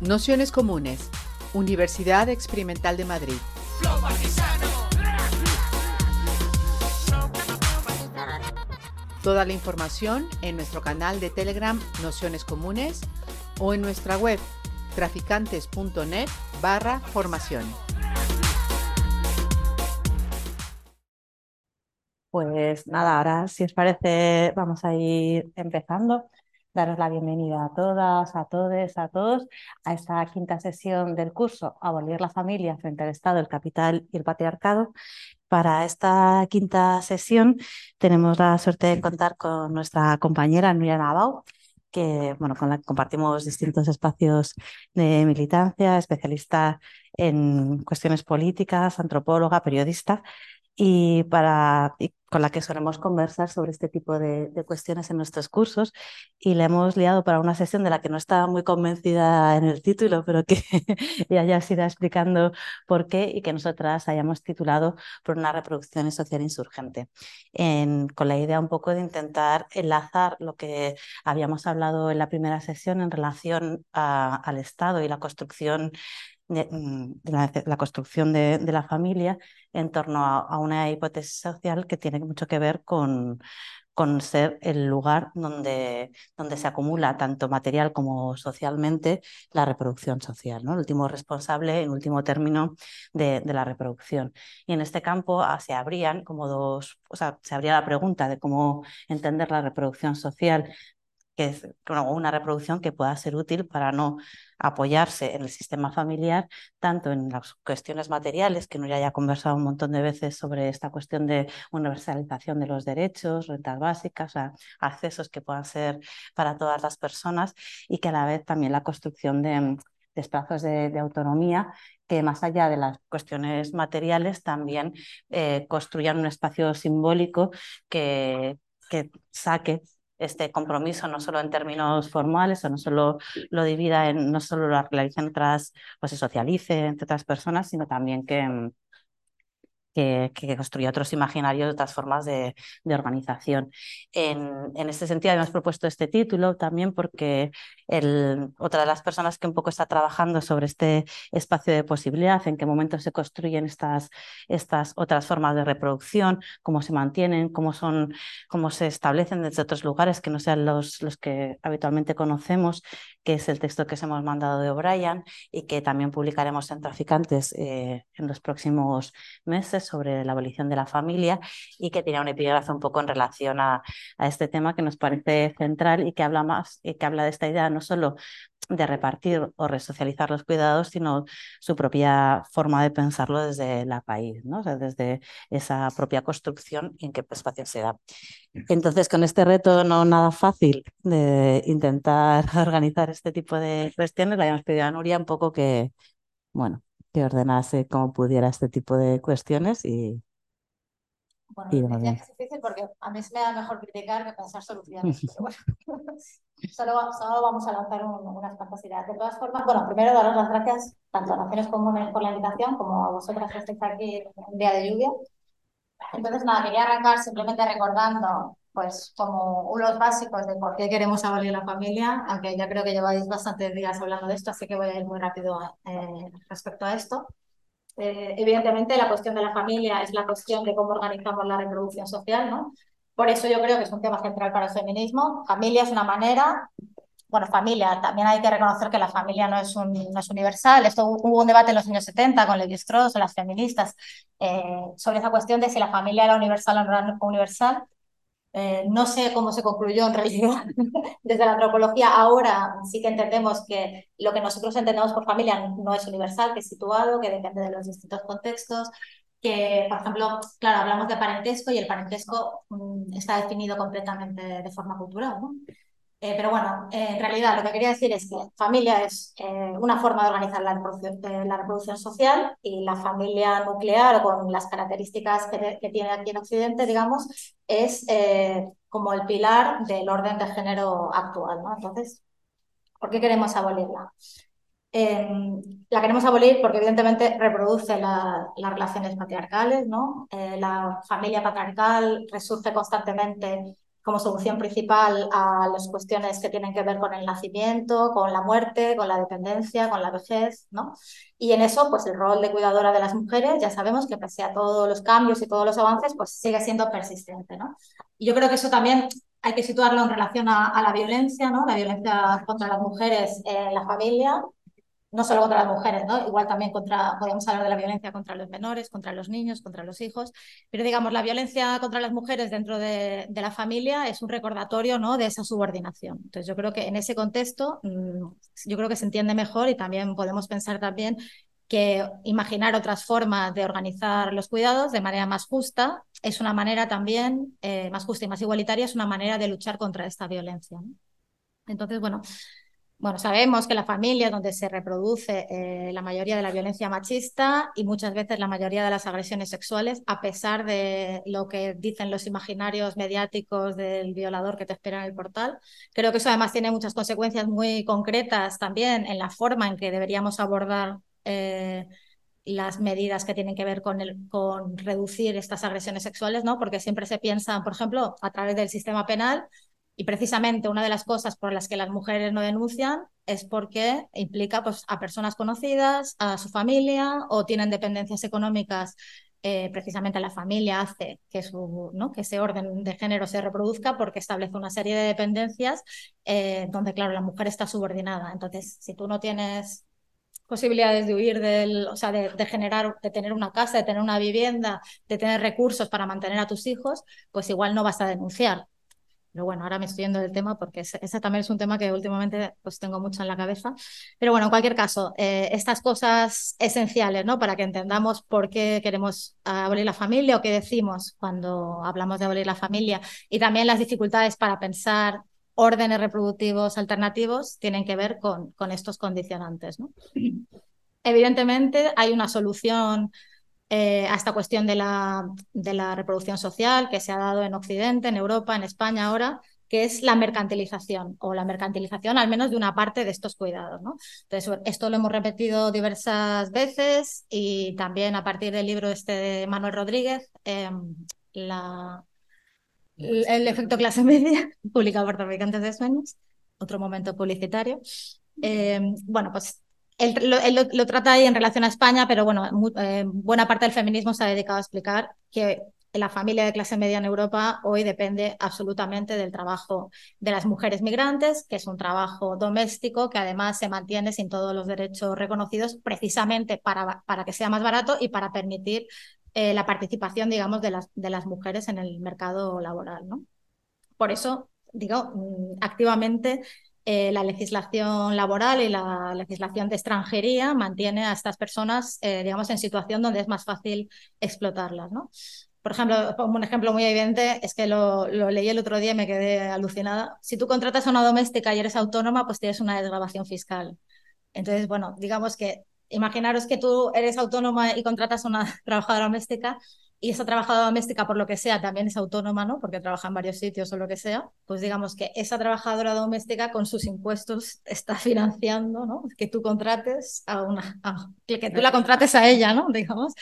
Nociones Comunes, Universidad Experimental de Madrid. Toda la información en nuestro canal de Telegram Nociones Comunes o en nuestra web traficantes.net barra formación. Pues nada, ahora si os parece vamos a ir empezando. Daros la bienvenida a todas, a todos, a todos a esta quinta sesión del curso Abolir la familia frente al Estado, el capital y el patriarcado. Para esta quinta sesión tenemos la suerte de contar con nuestra compañera Nuria Navau, que, bueno, con la que compartimos distintos espacios de militancia, especialista en cuestiones políticas, antropóloga, periodista, y, para, con la que solemos conversar sobre este tipo de, cuestiones en nuestros cursos y le hemos liado para una sesión de la que no estaba muy convencida en el título, pero que ella ya se irá explicando por qué y que nosotras hayamos titulado por una reproducción social insurgente, con la idea un poco de intentar enlazar lo que habíamos hablado en la primera sesión en relación al Estado y la construcción Mm, la, construcción de, la familia en torno a, una hipótesis social que tiene mucho que ver con, ser el lugar donde, se acumula tanto material como socialmente la reproducción social, el último responsable, en último término, de, de, la reproducción. Y en este campo ah, se abrían como dos, o sea, se abría la pregunta de cómo entender la reproducción social que es una reproducción que pueda ser útil para no apoyarse en el sistema familiar, tanto en las cuestiones materiales, que no ya haya conversado un montón de veces sobre esta cuestión de universalización de los derechos, rentas básicas, accesos que puedan ser para todas las personas y que a la vez también la construcción de, espacios de, autonomía que más allá de las cuestiones materiales también eh, construyan un espacio simbólico que saque este compromiso, no solo en términos formales, o no solo lo divida en, no solo lo realice otras, pues se socialice entre otras personas, sino también que, mm, que, que otros imaginarios, otras formas de, de organización. En, en, este sentido, hemos propuesto este título también porque el, otra de las personas que un poco está trabajando sobre este espacio de posibilidad, en qué momento se construyen estas, estas otras formas de reproducción, cómo se mantienen, cómo, son, cómo se establecen desde otros lugares que no sean los, los que habitualmente conocemos, que es el texto que os hemos mandado de O'Brien y que también publicaremos en Traficantes eh, en los próximos meses sobre la abolición de la familia y que tiene un epígrafe un poco en relación a, a, este tema que nos parece central y que habla más y que habla de esta idea no solo de repartir o resocializar los cuidados, sino su propia forma de pensarlo desde la país, ¿no? desde esa propia construcción y en qué espacio se da. Entonces, con este reto no nada fácil de intentar organizar este tipo de cuestiones, le habíamos pedido a Nuria un poco que, bueno, que ordenase como pudiera este tipo de cuestiones y... Bueno, es difícil porque a mí se me da mejor criticar que pensar soluciones. solo, solo, vamos a lanzar unas cuantas ideas. De todas formas, bueno, primero daros las gracias tanto a Naciones Comunes por la invitación como a vosotras que estáis aquí en un día de lluvia. Entonces, nada, quería arrancar simplemente recordando pues como unos básicos de por qué queremos abolir la familia, aunque ya creo que lleváis bastantes días hablando de esto, así que voy a ir muy rápido eh, respecto a esto. Eh, evidentemente, la cuestión de la familia es la cuestión de cómo organizamos la reproducción social, ¿no? Por eso yo creo que es un tema central para el feminismo. Familia es una manera, bueno, familia, también hay que reconocer que la familia no es, no es universal. Esto hubo un debate en los años 70 con Levi Strauss, las feministas, eh, sobre esa cuestión de si la familia era universal o no era universal. Eh, no sé cómo se concluyó en realidad desde la antropología. Ahora sí que entendemos que lo que nosotros entendemos por familia no es universal, que es situado, que depende de los distintos contextos, que, por ejemplo, claro, hablamos de parentesco y el parentesco mm, está definido completamente de forma cultural. Eh, pero bueno, eh, en realidad lo que quería decir es que familia es eh, una forma de organizar la reproducción, social y la familia nuclear con las características que, que tiene aquí en Occidente, digamos, es como el pilar del orden de género actual. ¿no? Entonces, ¿por qué queremos abolirla? Em, la queremos abolir porque evidentemente reproduce las relaciones patriarcales, ¿no? la familia patriarcal resurge constantemente como solución principal a las cuestiones que tienen que ver con el nacimiento, con la muerte, con la dependencia, con la vejez, ¿no? Y en eso, pues el rol de cuidadora de las mujeres, ya sabemos que pese a todos los cambios y todos los avances, pues sigue siendo persistente, ¿no? Y yo creo que eso también hay que situarlo en relación a, la violencia, ¿no? La violencia contra las mujeres en la familia, no solo contra las mujeres, ¿no? Igual también contra, podemos hablar de la violencia contra los menores, contra los niños, contra los hijos, pero digamos, la violencia contra las mujeres dentro de, la familia es un recordatorio, ¿no? De esa subordinación. Entonces, yo creo que en ese contexto, mm, yo creo que se entiende mejor y también podemos pensar también que imaginar otras formas de organizar los cuidados de manera más justa es una manera también, eh, más justa y más igualitaria, es una manera de luchar contra esta violencia. Entonces, bueno, bueno, sabemos que la familia es donde se reproduce eh, la mayoría de la violencia machista y muchas veces la mayoría de las agresiones sexuales, a pesar de lo que dicen los imaginarios mediáticos del violador que te espera en el portal. Creo que eso además tiene muchas consecuencias muy concretas también en la forma en que deberíamos abordar eh, las medidas que tienen que ver con, el, con reducir estas agresiones sexuales, ¿no? Porque siempre se piensa, por ejemplo, a través del sistema penal, y precisamente una de las cosas por las que las mujeres no denuncian es porque implica pues, a personas conocidas, a su familia o tienen dependencias económicas. Eh, precisamente la familia hace que, su, ¿no? que ese orden de género se reproduzca porque establece una serie de dependencias eh, donde, claro, la mujer está subordinada. Entonces, si tú no tienes posibilidades de huir del, o sea, de, de, generar, de tener una casa, de tener una vivienda, de tener recursos para mantener a tus hijos, pues igual no vas a denunciar. Pero bueno, ahora me estoy yendo del tema porque ese, también es un tema que últimamente pues tengo mucho en la cabeza. Pero bueno, en cualquier caso, eh, estas cosas esenciales, ¿no? Para que entendamos por qué queremos abolir la familia o qué decimos cuando hablamos de abolir la familia y también las dificultades para pensar órdenes reproductivos alternativos tienen que ver con, con estos condicionantes, ¿no? Evidentemente hay una solución eh, a esta cuestión de la, de la reproducción social que se ha dado en Occidente, en Europa, en España ahora, que es la mercantilización o la mercantilización al menos de una parte de estos cuidados. ¿no? Entonces, esto lo hemos repetido diversas veces y también a partir del libro este de Manuel Rodríguez, em, el efecto clase media, publicado por Traficantes de Sueños, otro momento publicitario. Em, bueno, pues él, lo, trata ahí en relación a España, pero bueno, eh, buena parte del feminismo se ha dedicado a explicar que la familia de clase media en Europa hoy depende absolutamente del trabajo de las mujeres migrantes, que es un trabajo doméstico que además se mantiene sin todos los derechos reconocidos precisamente para, para que sea más barato y para permitir eh, la participación, digamos, de las, de las mujeres en el mercado laboral. ¿no? Por eso, digo, mm, activamente eh, la legislación laboral y la legislación de extranjería mantiene a estas personas, eh, digamos, en situación donde es más fácil explotarlas, ¿no? Por ejemplo, un ejemplo muy evidente es que lo, lo, leí el otro día y me quedé alucinada. Si tú contratas a una doméstica y eres autónoma, pues tienes una desgrabación fiscal. Entonces, bueno, digamos que imaginaros que tú eres autónoma y contratas a una trabajadora doméstica y esa trabajadora doméstica, por lo que sea, también es autónoma, ¿no? Porque trabaja en varios sitios o lo que sea, pues digamos que esa trabajadora doméstica con sus impuestos está financiando, ¿no? Que tú contrates a una, que tú la contrates a ella, ¿no? Digamos,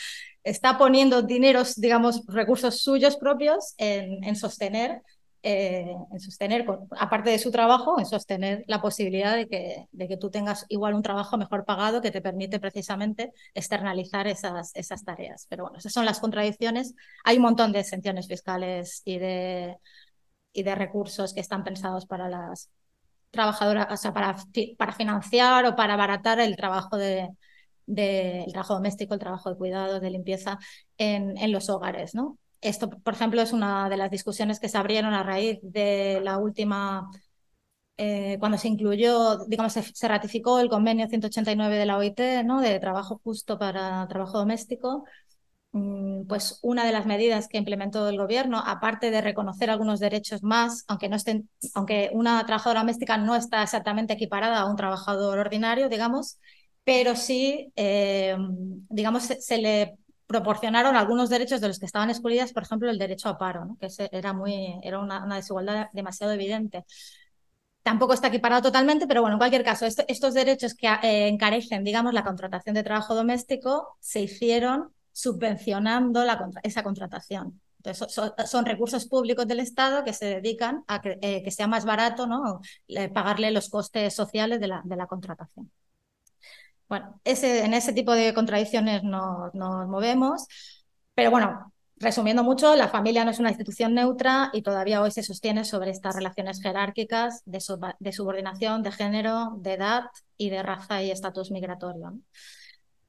está poniendo dineros, digamos, recursos suyos propios en, en sostener eh, en sostener, aparte de su trabajo, en sostener la posibilidad de que, de que tú tengas igual un trabajo mejor pagado que te permite precisamente externalizar esas, esas tareas. Pero bueno, esas son las contradicciones. Hay un montón de exenciones fiscales y de, y de recursos que están pensados para las trabajadoras, o sea, para, para financiar o para abaratar el trabajo de, del trabajo doméstico, el trabajo de cuidados, de limpieza en, en los hogares, ¿no? Esto, por ejemplo, es una de las discusiones que se abrieron a raíz de la última, eh, cuando se incluyó, digamos, se, ratificó el convenio 189 de la OIT, ¿no? De trabajo justo para trabajo doméstico. Mm, pues una de las medidas que implementó el gobierno, aparte de reconocer algunos derechos más, aunque no estén, aunque una trabajadora doméstica no está exactamente equiparada a un trabajador ordinario, digamos, pero sí, eh, digamos, se le proporcionaron algunos derechos de los que estaban excluidas, por ejemplo, el derecho a paro, que era, muy, era una, desigualdad demasiado evidente. Tampoco está equiparado totalmente, pero bueno, en cualquier caso, estos derechos que eh, encarecen, digamos, la contratación de trabajo doméstico se hicieron subvencionando esa contratación. son, recursos públicos del Estado que se dedican a que, eh, sea más barato ¿no? pagarle los costes sociales de la contratación. Bueno, en ese tipo de contradicciones nos, nos movemos, pero bueno, Resumiendo mucho, la familia no es una institución neutra y todavía hoy se sostiene sobre estas relaciones jerárquicas de, subordinación, de género, de edad y de raza y estatus migratorio.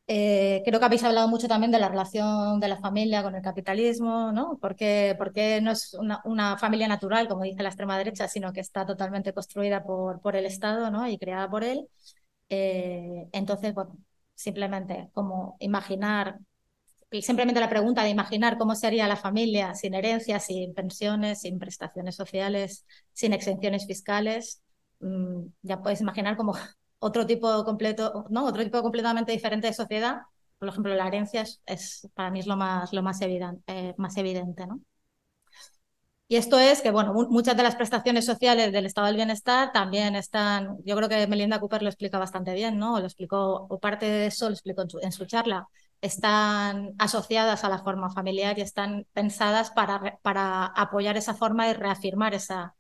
Eh, creo que habéis hablado mucho también de la relación de la familia con el capitalismo, ¿no? Porque, porque no es una, familia natural, como dice la extrema derecha, sino que está totalmente construida por, por el Estado ¿no? y creada por él. Eh, entonces, bueno, simplemente como imaginar simplemente la pregunta de imaginar cómo sería la familia sin herencias, sin pensiones, sin prestaciones sociales, sin exenciones fiscales, mm, ya puedes imaginar como otro tipo completo, ¿no? Otro tipo completamente diferente de sociedad. Por ejemplo, la herencia es, para mí es lo más, lo evidente, eh, más evidente, ¿no? Y esto es que, bueno, muchas de las prestaciones sociales del estado del bienestar también están, yo creo que Melinda Cooper lo explica bastante bien, ¿no? Lo explicó, o parte de eso lo explicó en su charla están asociadas a la forma familiar y están pensadas para, para apoyar esa forma y reafirmar esa,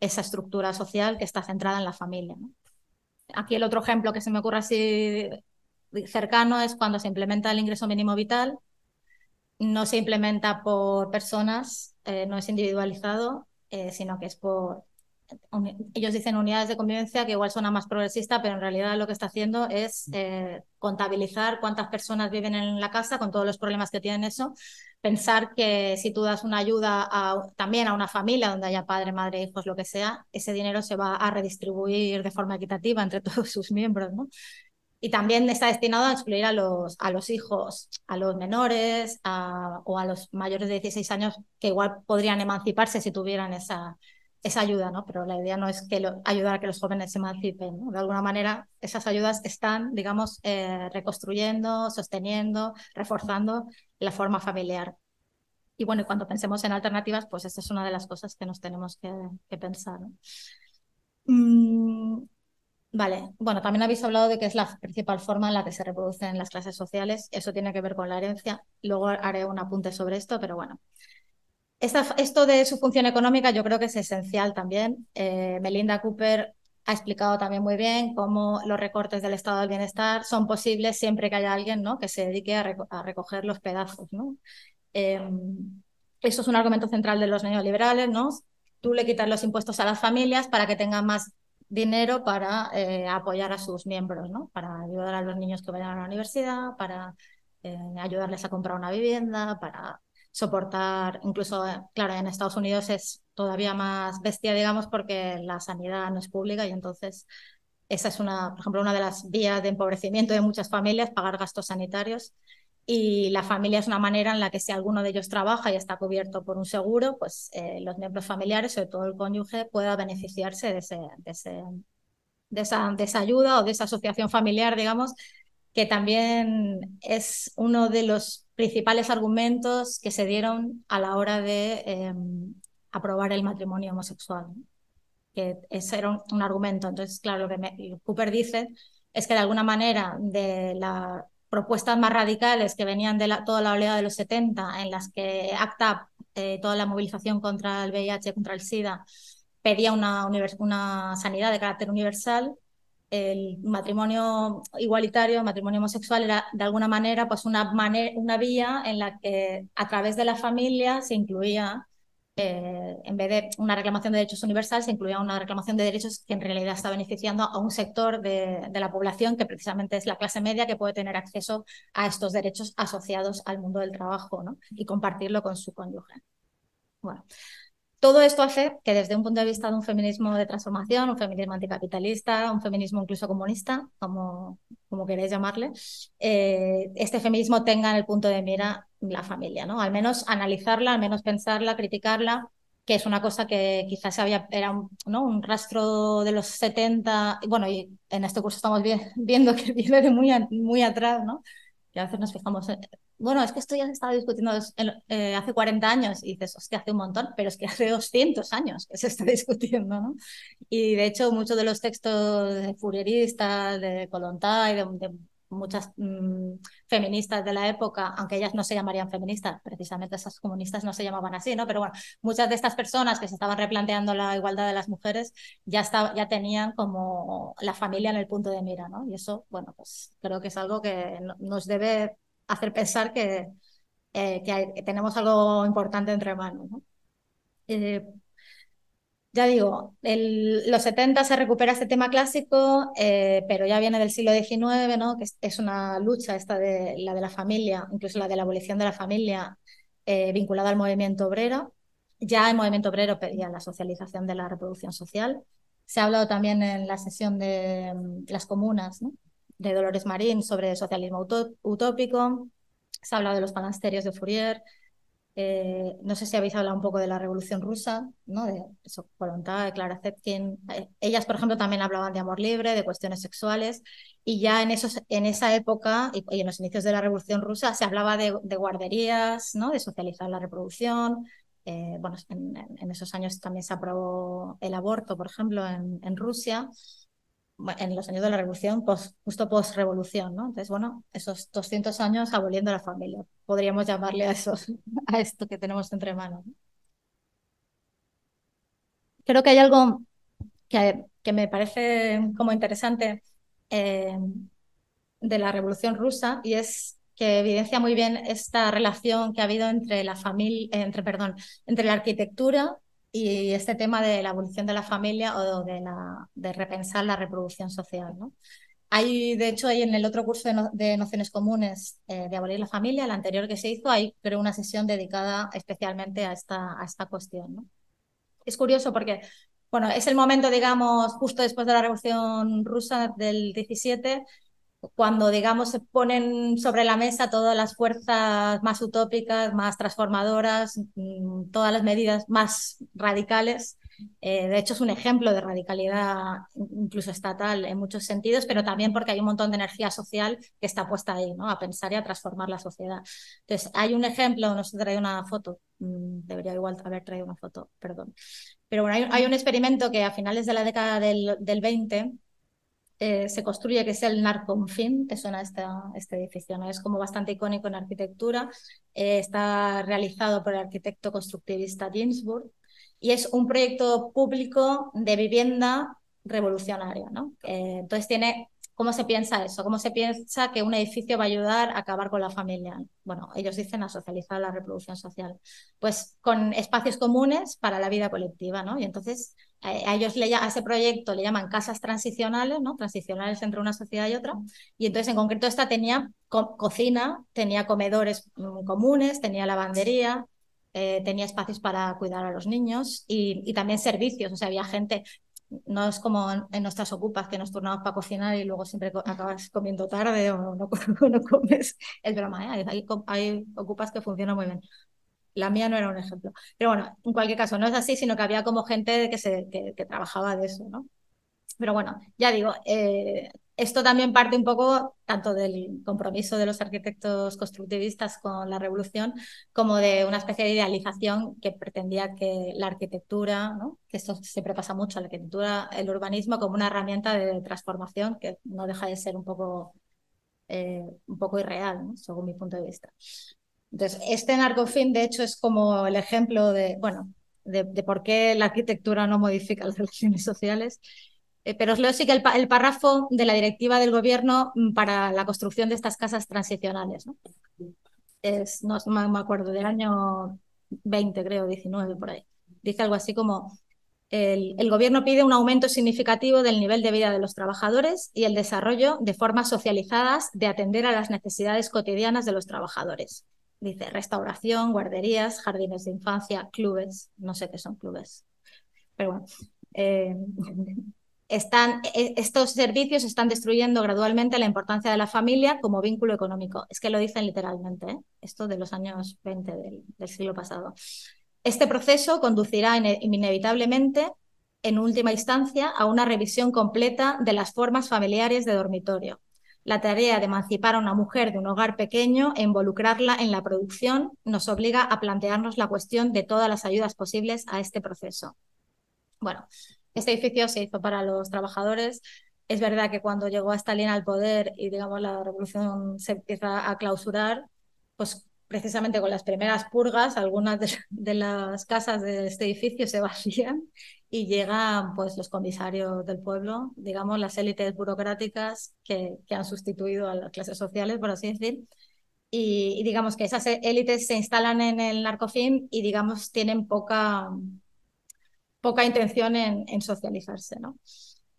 esa estructura social que está centrada en la familia. Aquí el otro ejemplo que se me ocurre así cercano es cuando se implementa el ingreso mínimo vital. No se implementa por personas, eh, no es individualizado, eh, sino que es por, ellos dicen unidades de convivencia, que igual suena más progresista, pero en realidad lo que está haciendo es eh, contabilizar cuántas personas viven en la casa con todos los problemas que tienen eso. Pensar que si tú das una ayuda también a una familia donde haya padre, madre, hijos, lo que sea, ese dinero se va a redistribuir de forma equitativa entre todos sus miembros, ¿no? Y también está destinado a excluir a los, a los hijos, a los menores o a los mayores de 16 años que igual podrían emanciparse si tuvieran esa, esa ayuda, ¿no? Pero la idea no es que ayudar a que los jóvenes se emancipen, ¿no? De alguna manera, esas ayudas están, digamos, eh, reconstruyendo, sosteniendo, reforzando la forma familiar. Y bueno, cuando pensemos en alternativas, pues esta es una de las cosas que nos tenemos que, pensar. Mm, vale, bueno, también habéis hablado de que es la principal forma en la que se reproducen las clases sociales. Eso tiene que ver con la herencia. Luego haré un apunte sobre esto, pero bueno esto de su función económica yo creo que es esencial también. Eh, Melinda Cooper ha explicado también muy bien cómo los recortes del estado del bienestar son posibles siempre que haya alguien ¿no? que se dedique a, recoger los pedazos. Em, eso es un argumento central de los neoliberales. ¿no? Tú le quitas los impuestos a las familias para que tengan más dinero para eh, apoyar a sus miembros, ¿no? para ayudar a los niños que vayan a la universidad, para eh, ayudarles a comprar una vivienda, para soportar, incluso, eh, claro, en Estados Unidos es todavía más bestia, digamos, porque la sanidad no es pública y entonces esa es una, por ejemplo, una de las vías de empobrecimiento de muchas familias, pagar gastos sanitarios. Y la familia es una manera en la que si alguno de ellos trabaja y está cubierto por un seguro, pues eh, los miembros familiares, sobre todo el cónyuge, pueda beneficiarse de, ese, de, esa, de esa ayuda o de esa asociación familiar, digamos, que también es uno de los principales argumentos que se dieron a la hora de em, aprobar el matrimonio homosexual. Que ese era un, argumento. Entonces, claro, lo que Cooper dice es que de alguna manera de las propuestas más radicales que venían de toda la oleada de los 70, en las que ACTA, eh, toda la movilización contra el VIH, contra el SIDA, pedía una, sanidad de carácter universal, el matrimonio igualitario, el matrimonio homosexual era de alguna manera pues una, una vía en la que a través de la familia se incluía, eh, en vez de una reclamación de derechos universal, se incluía una reclamación de derechos que en realidad está beneficiando a un sector de, la población que precisamente es la clase media que puede tener acceso a estos derechos asociados al mundo del trabajo ¿no? y compartirlo con su cónyuge. Bueno, todo esto hace que desde un punto de vista de un feminismo de transformación, un feminismo anticapitalista, un feminismo incluso comunista, como, como queréis llamarle, eh, este feminismo tenga en el punto de mira la familia, ¿no? Al menos analizarla, al menos pensarla, criticarla, que es una cosa que quizás había, era un, ¿no? un rastro de los 70, bueno, y en este curso estamos viendo que viene de muy, muy atrás, ¿no? Y a veces nos fijamos bueno, es que esto ya se estaba discutiendo eh, hace 40 años y dices, hostia, hace un montón, pero es que hace 200 años que se está discutiendo, ¿no? Y de hecho, muchos de los textos de de Kolontai, de, muchas mm, feministas de la época, aunque ellas no se llamarían feministas, precisamente esas comunistas no se llamaban así, ¿no? Pero bueno, muchas de estas personas que se estaban replanteando la igualdad de las mujeres ya, ya tenían como la familia en el punto de mira, ¿no? Y eso, bueno, pues creo que es algo que nos debe hacer pensar que, eh, que, tenemos algo importante entre manos, ¿no? Eh, ya digo, los 70 se recupera este tema clásico, eh, pero ya viene del siglo XIX, ¿no? que es, una lucha esta de la de la familia, incluso la de la abolición de la familia eh, vinculada al movimiento obrero. Ya el movimiento obrero pedía la socialización de la reproducción social. Se ha hablado también en la sesión de mm, las comunas de Dolores Marín sobre socialismo utópico. Se ha hablado de los monasterios de Fourier, eh, no sé si habéis hablado un poco de la Revolución Rusa, ¿no? de eso, voluntad, de Clara Zetkin. Eh, ellas, por ejemplo, también hablaban de amor libre, de cuestiones sexuales, y ya en, esos, en esa época y, en los inicios de la Revolución Rusa se hablaba de, guarderías, ¿no? de socializar la reproducción. Eh, bueno, en, esos años también se aprobó el aborto, por ejemplo, en Rusia en los años de la revolución, justo post-revolución, ¿no? Entonces, bueno, esos 200 años aboliendo la familia, podríamos llamarle a, eso, a esto que tenemos entre manos. Creo que hay algo que, que me parece como interesante eh, de la revolución rusa y es que evidencia muy bien esta relación que ha habido entre la familia, entre, perdón, entre la arquitectura y este tema de la abolición de la familia o de, repensar la reproducción social. ¿no? Hay, de hecho, hay en el otro curso de, nociones comunes eh, de abolir la familia, el anterior que se hizo, hay creo una sesión dedicada especialmente a esta, a esta cuestión. ¿no? Es curioso porque, bueno, es el momento, digamos, justo después de la Revolución Rusa del 17, cuando, digamos, se ponen sobre la mesa todas las fuerzas más utópicas, más transformadoras, mm, todas las medidas más radicales. Eh, de hecho, es un ejemplo de radicalidad incluso estatal en muchos sentidos, pero también porque hay un montón de energía social que está puesta ahí, ¿no? A pensar y a transformar la sociedad. Entonces, hay un ejemplo, no sé, traído una foto, mm, debería igual haber traído una foto, perdón. Pero bueno, hay, un experimento que a finales de la década del, del 20 eh, se construye, que es el Narconfin, que suena este, este edificio, ¿no? es como bastante icónico en arquitectura, eh, está realizado por el arquitecto constructivista Ginsburg y es un proyecto público de vivienda revolucionaria. ¿no? Eh, entonces tiene ¿Cómo se piensa eso? ¿Cómo se piensa que un edificio va a ayudar a acabar con la familia? Bueno, ellos dicen a socializar la reproducción social. Pues con espacios comunes para la vida colectiva, ¿no? Y entonces a ellos le, a ese proyecto le llaman casas transicionales, ¿no? Transicionales entre una sociedad y otra. Y entonces en concreto esta tenía cocina, tenía comedores mm, comunes, tenía lavandería, eh, tenía espacios para cuidar a los niños y, y, también servicios. O sea, había gente no es como en nuestras ocupas que nos turnamos para cocinar y luego siempre acabas comiendo tarde o no, comes. Es broma, ¿eh? hay, ocupas que funcionan muy bien. La mía no era un ejemplo. Pero bueno, en cualquier caso, no es así, sino que había como gente que, se, que, trabajaba de eso, ¿no? Pero bueno, ya digo, eh, esto también parte un poco tanto del compromiso de los arquitectos constructivistas con la revolución como de una especie de idealización que pretendía que la arquitectura, que esto siempre pasa mucho, la arquitectura, el urbanismo como una herramienta de transformación que no deja de ser un poco, eh, un poco irreal, según mi punto de vista. Entonces, este narcofin, de hecho, es como el ejemplo de, bueno, de, de por qué la arquitectura no modifica las relaciones sociales pero os leo sí que el, párrafo de la directiva del gobierno mm, para la construcción de estas casas transicionales. ¿no? Es, no, me acuerdo, del año 20, creo, 19, por ahí. Dice algo así como, el, el, gobierno pide un aumento significativo del nivel de vida de los trabajadores y el desarrollo de formas socializadas de atender a las necesidades cotidianas de los trabajadores. Dice restauración, guarderías, jardines de infancia, clubes, no sé qué son clubes, pero bueno. Eh, están, e, estos servicios están destruyendo gradualmente la importancia de la familia como vínculo económico. Es que lo dicen literalmente, ¿eh? esto de los años 20 del, siglo pasado. Este proceso conducirá inevitablemente, en última instancia, a una revisión completa de las formas familiares de dormitorio. La tarea de emancipar a una mujer de un hogar pequeño e involucrarla en la producción nos obliga a plantearnos la cuestión de todas las ayudas posibles a este proceso. Bueno, este edificio se hizo para los trabajadores. Es verdad que cuando llegó a Stalin al poder y digamos la revolución se empieza a clausurar, pues precisamente con las primeras purgas, algunas de, las casas de este edificio se vacían y llegan pues los comisarios del pueblo, digamos las élites burocráticas que, que han sustituido a las clases sociales, por así decir, y, digamos que esas élites se instalan en el narcofilm y digamos tienen poca, poca intención en, en socializarse, ¿no?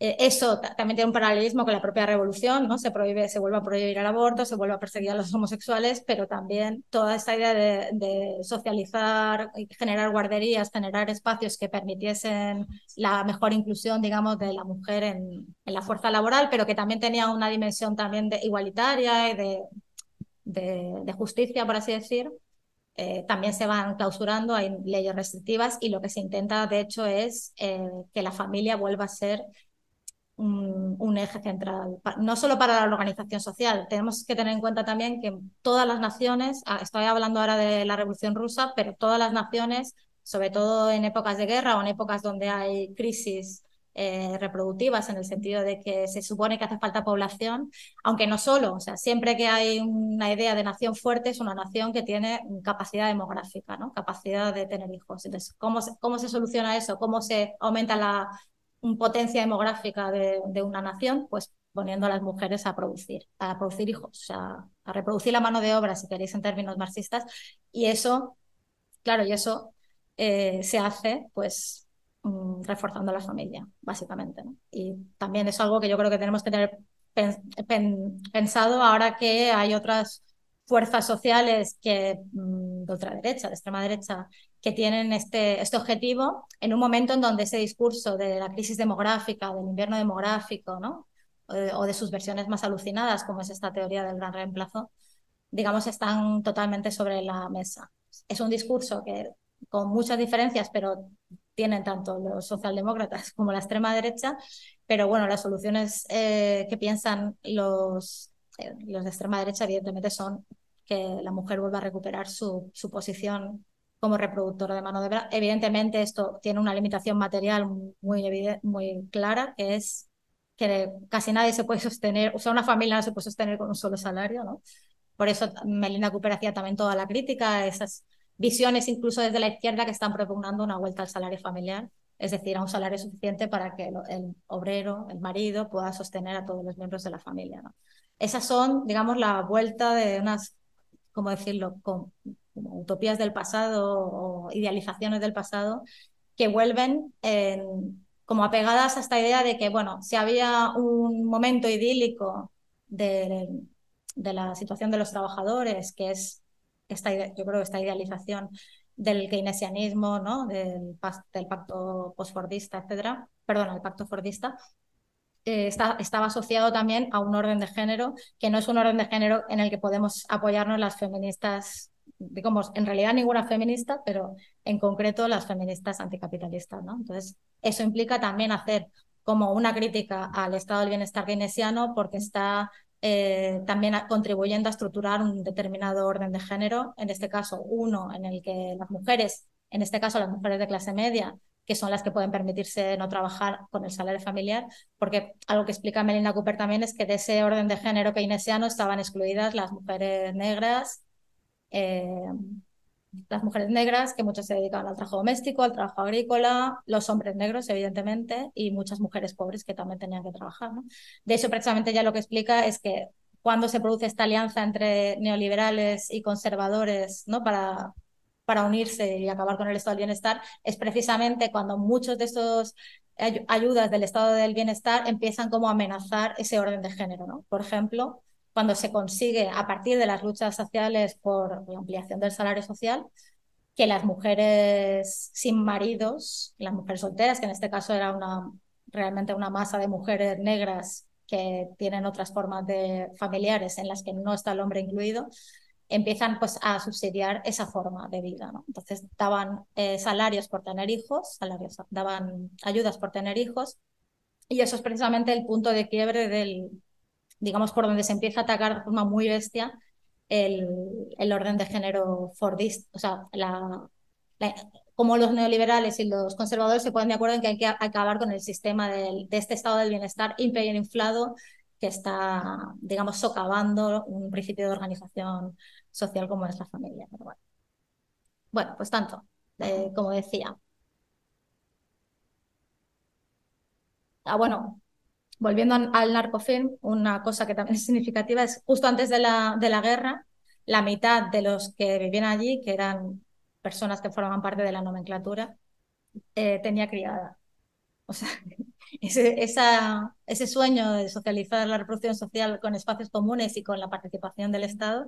Eh, eso también tiene un paralelismo con la propia revolución, ¿no? Se prohíbe, se vuelve a prohibir el aborto, se vuelve a perseguir a los homosexuales, pero también toda esta idea de, socializar, generar guarderías, generar espacios que permitiesen la mejor inclusión, digamos, de la mujer en, en la fuerza laboral, pero que también tenía una dimensión también de igualitaria y de, de, justicia, por así decir, eh, también se van clausurando, hay leyes restrictivas y lo que se intenta, de hecho, es eh, que la familia vuelva a ser un, eje central, no solo para la organización social, tenemos que tener en cuenta también que todas las naciones, ah, estoy hablando ahora de la Revolución Rusa, pero todas las naciones, sobre todo en épocas de guerra o en épocas donde hay crisis eh, reproductivas en el sentido de que se supone que hace falta población, aunque no solo, o sea, siempre que hay una idea de nación fuerte es una nación que tiene capacidad demográfica, ¿no? capacidad de tener hijos. Entonces, ¿cómo se, cómo se soluciona eso? ¿Cómo se aumenta la potencia demográfica de, una nación? Pues poniendo a las mujeres a producir, a producir hijos, a reproducir la mano de obra, si queréis en términos marxistas, y eso, claro, y eso eh, se hace, pues, Mm, reforzando la familia, básicamente. Y también es algo que yo creo que tenemos que tener pensado ahora que hay otras fuerzas sociales que, mm, de ultraderecha, de extrema derecha, que tienen este, este objetivo en un momento en donde ese discurso de la crisis demográfica, del invierno demográfico, ¿no? o de sus versiones más alucinadas, como es esta teoría del gran reemplazo, digamos, están totalmente sobre la mesa. Es un discurso que con muchas diferencias, pero tienen tanto los socialdemócratas como la extrema derecha, pero bueno, las soluciones eh, que piensan los, eh, los de extrema derecha evidentemente son que la mujer vuelva a recuperar su, su posición como reproductora de mano de obra. Evidentemente esto tiene una limitación material muy, muy clara, que es que casi nadie se puede sostener, o sea, una familia no se puede sostener con un solo salario, ¿no? Por eso Melina Cooper hacía también toda la crítica, esas visiones incluso desde la izquierda que están propugnando una vuelta al salario familiar, es decir, a un salario suficiente para que el obrero, el marido, pueda sostener a todos los miembros de la familia. ¿no? Esas son, digamos, la vuelta de unas, ¿cómo decirlo?, como utopías del pasado o idealizaciones del pasado que vuelven como apegadas a esta idea de que, bueno, si había un momento idílico de, de la situación de los trabajadores, que es esta, yo creo esta idealización del keynesianismo, ¿no? del, pacto postfordista, etcétera, perdón, el pacto fordista, eh, estaba asociado también a un orden de género que no es un orden de género en el que podemos apoyarnos las feministas, digamos, en realidad ninguna feminista, pero en concreto las feministas anticapitalistas. ¿no? Entonces, eso implica también hacer como una crítica al estado del bienestar keynesiano porque está eh, también contribuyendo a estructurar un determinado orden de género, en este caso uno en el que las mujeres, en este caso las mujeres de clase media, que son las que pueden permitirse no trabajar con el salario familiar, porque algo que explica Melina Cooper también es que de ese orden de género keynesiano estaban excluidas las mujeres negras, eh, las mujeres negras, que muchas se dedicaban al trabajo doméstico, al trabajo agrícola, los hombres negros, evidentemente, y muchas mujeres pobres que también tenían que trabajar. ¿no? De eso, precisamente, ya lo que explica es que cuando se produce esta alianza entre neoliberales y conservadores ¿no? para, para unirse y acabar con el estado del bienestar, es precisamente cuando muchos de estos ayudas del estado del bienestar empiezan como a amenazar ese orden de género. ¿no? Por ejemplo, cuando se consigue a partir de las luchas sociales por la ampliación del salario social, que las mujeres sin maridos, las mujeres solteras, que en este caso era una, realmente una masa de mujeres negras que tienen otras formas de familiares en las que no está el hombre incluido, empiezan pues a subsidiar esa forma de vida. ¿no? Entonces daban eh, salarios por tener hijos, salarios, daban ayudas por tener hijos, y eso es precisamente el punto de quiebre del, digamos, por donde se empieza a atacar de forma muy bestia el, el orden de género fordista, o sea, la, como los neoliberales y los conservadores se ponen de acuerdo en que hay que acabar con el sistema de este estado del bienestar inflado que está, digamos, socavando un principio de organización social como es la familia. bueno. pues tanto, eh, como decía. Ah, bueno, volviendo al narcofilm, una cosa que también es significativa es justo antes de la, de la guerra, la mitad de los que vivían allí, que eran personas que formaban parte de la nomenclatura, eh, tenía criada. O sea, ese, esa, ese sueño de socializar la reproducción social con espacios comunes y con la participación del Estado,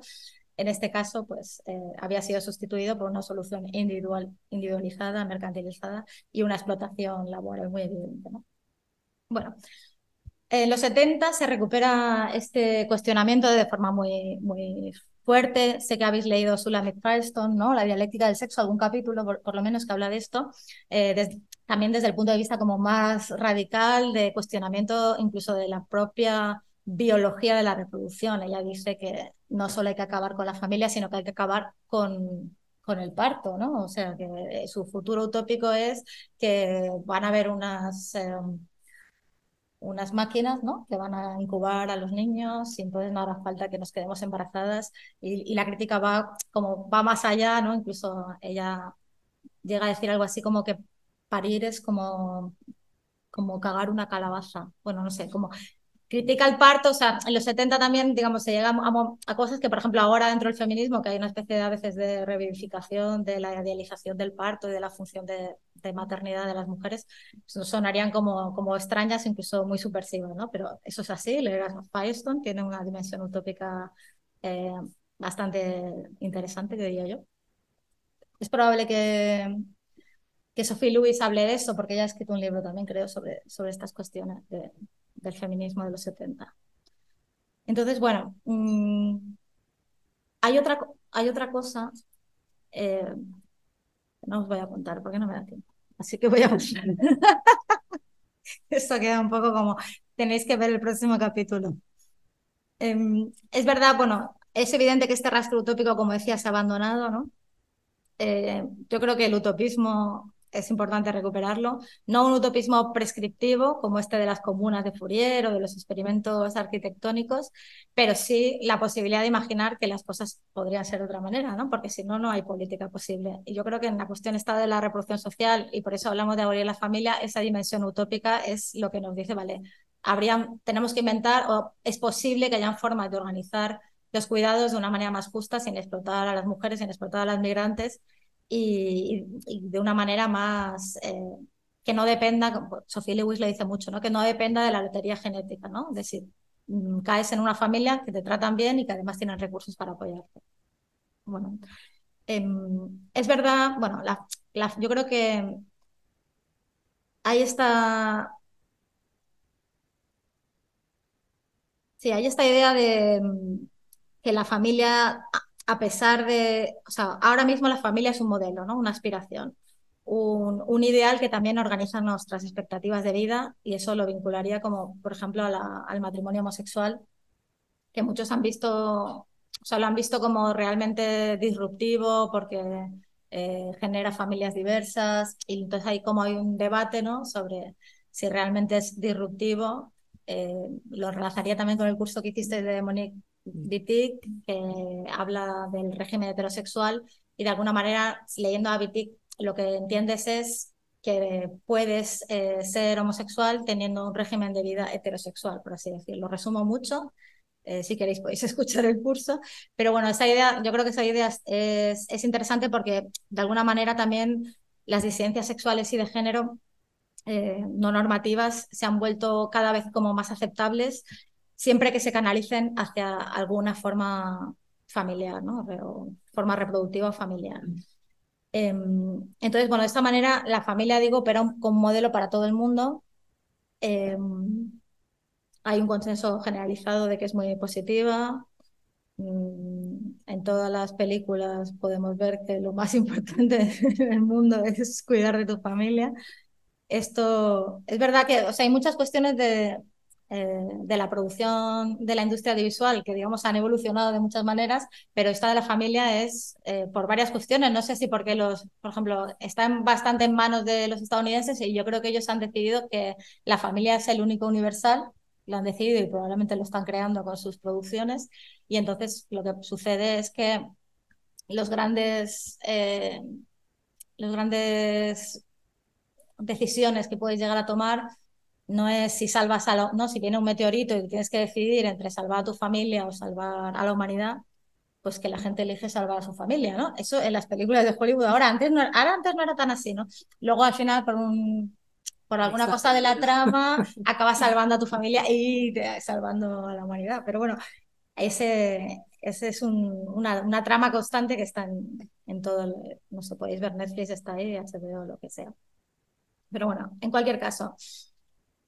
en este caso, pues eh, había sido sustituido por una solución individual, individualizada, mercantilizada y una explotación laboral muy evidente. ¿no? Bueno, en los 70 se recupera este cuestionamiento de forma muy, muy fuerte. Sé que habéis leído Sulamit Firestone, ¿no? La dialéctica del sexo, algún capítulo por, lo menos que habla de esto, eh, también desde el punto de vista como más radical de cuestionamiento incluso de la propia biología de la reproducción. Ella dice que no solo hay que acabar con la familia, sino que hay que acabar con, con el parto, ¿no? O sea, que su futuro utópico es que van a haber unas... Em, unas máquinas ¿no? que van a incubar a los niños y entonces no hará falta que nos quedemos embarazadas y, la crítica va como va más allá, ¿no? Incluso ella llega a decir algo así como que parir es como como cagar una calabaza. Bueno, no sé, como critica el parto, o sea, en los 70 también, digamos, se llega a, cosas que, por ejemplo, ahora dentro del feminismo, que hay una especie de a veces de revivificación de la idealización del parto y de la función de, maternidad de las mujeres, pues, sonarían como, como extrañas, incluso muy subversivas, ¿no? Pero eso es así, Legas Firestone tiene una dimensión utópica eh, bastante interesante, diría yo. Es probable que, que Sophie Lewis hable de eso, porque ella ha escrito un libro también, creo, sobre, sobre estas cuestiones de, del feminismo de los 70. Entonces, bueno, mm, hay, otra, hay otra cosa eh, no os voy a contar porque no me da tiempo. Así que voy a Esto queda un poco como, tenéis que ver el próximo capítulo. Em, es verdad, bueno, es evidente que este rastro utópico, como decía, se ha abandonado, ¿no? Eh, yo creo que el utopismo es importante recuperarlo. No un utopismo prescriptivo como este de las comunas de Fourier o de los experimentos arquitectónicos, pero sí la posibilidad de imaginar que las cosas podrían ser de otra manera, ¿no? porque si no, no hay política posible. Y yo creo que en la cuestión está de la reproducción social, y por eso hablamos de abolir la familia, esa dimensión utópica es lo que nos dice, vale, habrían, tenemos que inventar o es posible que hayan formas de organizar los cuidados de una manera más justa sin explotar a las mujeres, sin explotar a las migrantes y, de una manera más eh, que no dependa, Sofía Lewis lo dice mucho, ¿no? que no dependa de la lotería genética, ¿no? Es decir, mm, caes en una familia que te tratan bien y que además tienen recursos para apoyarte. Bueno, em, es verdad, bueno, la, yo creo que hay esta... Sí, hay esta idea de mm, que la familia a pesar de, o sea, ahora mismo la familia es un modelo, ¿no? Una aspiración, un, ideal que también organiza nuestras expectativas de vida y eso lo vincularía como, por ejemplo, al matrimonio homosexual, que muchos han visto, o sea, lo han visto como realmente disruptivo porque eh, genera familias diversas y entonces hay como hay un debate, ¿no? Sobre si realmente es disruptivo. Eh, lo relazaría también con el curso que hiciste de Monique Wittig, que habla del régimen heterosexual y de alguna manera, leyendo a Wittig, lo que entiendes es que puedes eh, ser homosexual teniendo un régimen de vida heterosexual, por así decirlo. Lo resumo mucho, eh, si queréis podéis escuchar el curso, pero bueno, esa idea, yo creo que esa idea es, es interesante porque de alguna manera también las disidencias sexuales y de género eh, no normativas se han vuelto cada vez como más aceptables siempre que se canalicen hacia alguna forma familiar, ¿no? O forma reproductiva o familiar. Em, entonces, bueno, de esta manera la familia, digo, opera como modelo para todo el mundo. Em, hay un consenso generalizado de que es muy positiva. Mm, en todas las películas podemos ver que lo más importante en el mundo es cuidar de tu familia. Esto es verdad que, o sea, hay muchas cuestiones de eh, de la producción de la industria audiovisual, que digamos han evolucionado de muchas maneras, pero esta de la familia es eh, por varias cuestiones. No sé si porque los, por ejemplo, están bastante en manos de los estadounidenses y yo creo que ellos han decidido que la familia es el único universal, lo han decidido y probablemente lo están creando con sus producciones. Y entonces lo que sucede es que los grandes, eh, los grandes decisiones que puedes llegar a tomar no es si salvas a no, si viene un meteorito y tienes que decidir entre salvar a tu familia o salvar a la humanidad, pues que la gente elige salvar a su familia, ¿no? Eso en las películas de Hollywood ahora antes no, ahora antes no era tan así, ¿no? Luego al final por un por alguna cosa de la trama acabas salvando a tu familia y salvando a la humanidad, pero bueno, ese ese es una, una, trama constante que está en, en todo, no sé, podéis ver Netflix está ahí, HBO, lo que sea. Pero bueno, en cualquier caso,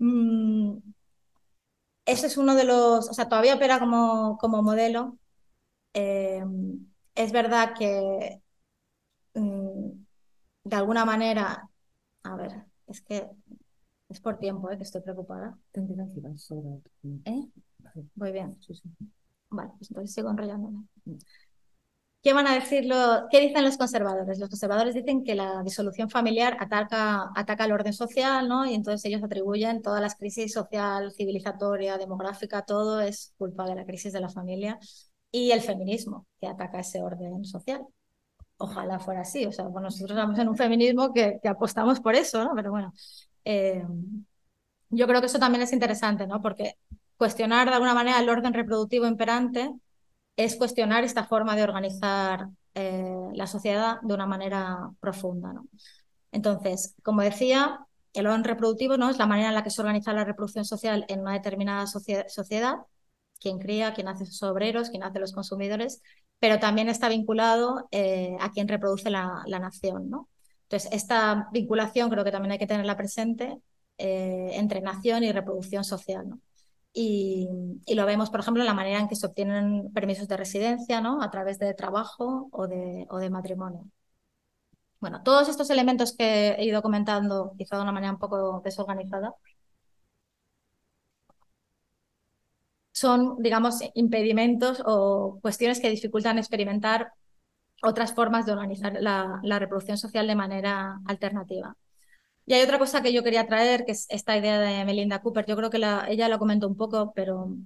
Mm, ese es uno de los, o sea, todavía opera como, como modelo. Eh, es verdad que mm, de alguna manera, a ver, es que es por tiempo eh, que estoy preocupada. ¿Eh? Muy bien. Vale, pues entonces sigo enrollándome. ¿Qué van a decir qué dicen los conservadores? Los conservadores dicen que la disolución familiar ataca, ataca el orden social, ¿no? Y entonces ellos atribuyen todas las crisis social, civilizatoria, demográfica, todo es culpa de la crisis de la familia y el feminismo que ataca ese orden social. Ojalá fuera así, o sea, bueno, nosotros estamos en un feminismo que, que apostamos por eso, ¿no? Pero bueno, eh, yo creo que eso también es interesante, ¿no? Porque cuestionar de alguna manera el orden reproductivo imperante es cuestionar esta forma de organizar eh, la sociedad de una manera profunda. ¿no? Entonces, como decía, el orden reproductivo ¿no? es la manera en la que se organiza la reproducción social en una determinada sociedad, quien cría, quien hace sus obreros, quien hace los consumidores, pero también está vinculado eh, a quien reproduce la, nación. ¿no? Entonces, esta vinculación creo que también hay que tenerla presente eh, entre nación y reproducción social. Y, lo vemos, por ejemplo, en la manera en que se obtienen permisos de residencia, ¿no? A través de trabajo o de, o de matrimonio. Bueno, todos estos elementos que he ido comentando, quizá de una manera un poco desorganizada, son, digamos, impedimentos o cuestiones que dificultan experimentar otras formas de organizar la, la reproducción social de manera alternativa. Y hay otra cosa que yo quería traer, que es esta idea de Melinda Cooper. Yo creo que ella lo comentó un poco, pero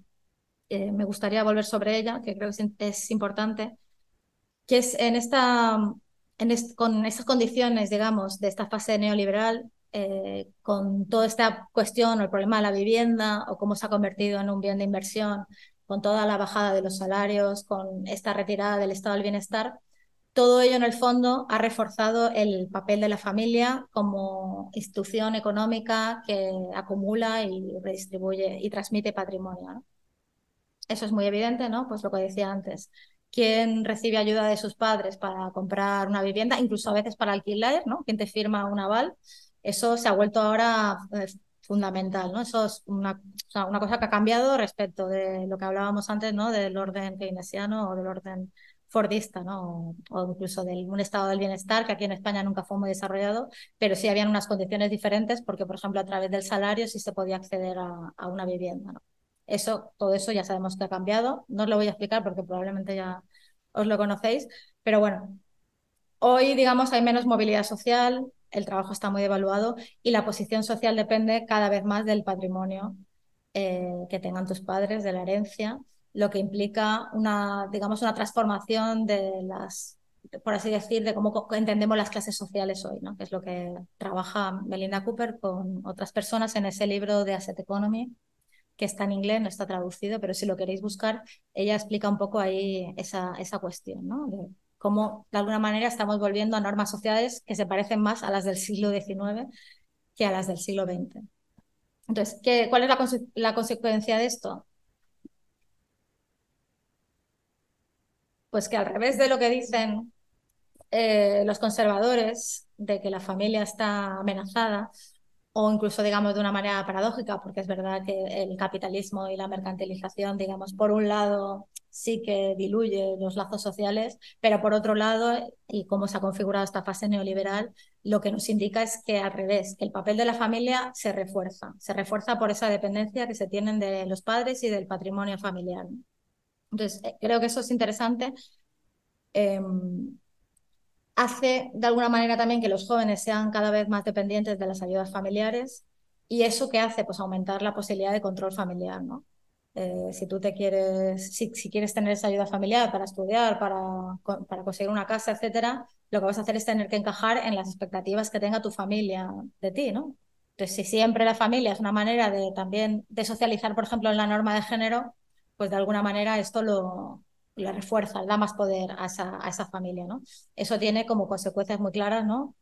eh, me gustaría volver sobre ella, que creo que es, importante, que es en esta, en con estas condiciones, digamos, de esta fase neoliberal, eh, con toda esta cuestión o el problema de la vivienda o cómo se ha convertido en un bien de inversión, con toda la bajada de los salarios, con esta retirada del estado del bienestar, todo ello en el fondo ha reforzado el papel de la familia como institución económica que acumula y redistribuye y transmite patrimonio. Eso es muy evidente, ¿no? Pues lo que decía antes. ¿Quién recibe ayuda de sus padres para comprar una vivienda, incluso a veces para alquiler, ¿no? ¿Quién te firma un aval? Eso se ha vuelto ahora eh, fundamental, ¿no? Eso es una, una cosa que ha cambiado respecto de lo que hablábamos antes, ¿no? Del orden keynesiano o del orden fordista, ¿no? O, incluso de un estado del bienestar que aquí en España nunca fue muy desarrollado, pero sí habían unas condiciones diferentes porque, por ejemplo, a través del salario sí se podía acceder a, una vivienda. ¿no? Eso, todo eso ya sabemos que ha cambiado. No os lo voy a explicar porque probablemente ya os lo conocéis, pero bueno, hoy, digamos, hay menos movilidad social, el trabajo está muy devaluado y la posición social depende cada vez más del patrimonio eh, que tengan tus padres, de la herencia lo que implica una, digamos, una transformación de las, por así decir, de cómo entendemos las clases sociales hoy, ¿no? que es lo que trabaja Melinda Cooper con otras personas en ese libro de Asset Economy, que está en inglés, no está traducido, pero si lo queréis buscar, ella explica un poco ahí esa, esa cuestión, ¿no? de cómo de alguna manera estamos volviendo a normas sociales que se parecen más a las del siglo XIX que a las del siglo XX. Entonces, ¿qué, ¿cuál es la, la consecuencia de esto? Pues que al revés de lo que dicen eh, los conservadores, de que la familia está amenazada, o incluso, digamos, de una manera paradójica, porque es verdad que el capitalismo y la mercantilización, digamos, por un lado sí que diluye los lazos sociales, pero por otro lado, y cómo se ha configurado esta fase neoliberal, lo que nos indica es que al revés, que el papel de la familia se refuerza, se refuerza por esa dependencia que se tienen de los padres y del patrimonio familiar. Entonces, eh, creo que eso es interesante. Em, hace de alguna manera también que los jóvenes sean cada vez más dependientes de las ayudas familiares y eso que hace pues aumentar la posibilidad de control familiar, ¿no? Eh, si tú te quieres, si, quieres tener esa ayuda familiar para estudiar, para, para conseguir una casa, etcétera, lo que vas a hacer es tener que encajar en las expectativas que tenga tu familia de ti, ¿no? Entonces, si siempre la familia es una manera de también de socializar, por ejemplo, en la norma de género, pues de alguna manera esto lo, refuerza, da más poder a esa, a esa familia, ¿no? Eso tiene como consecuencias muy claras, ¿no?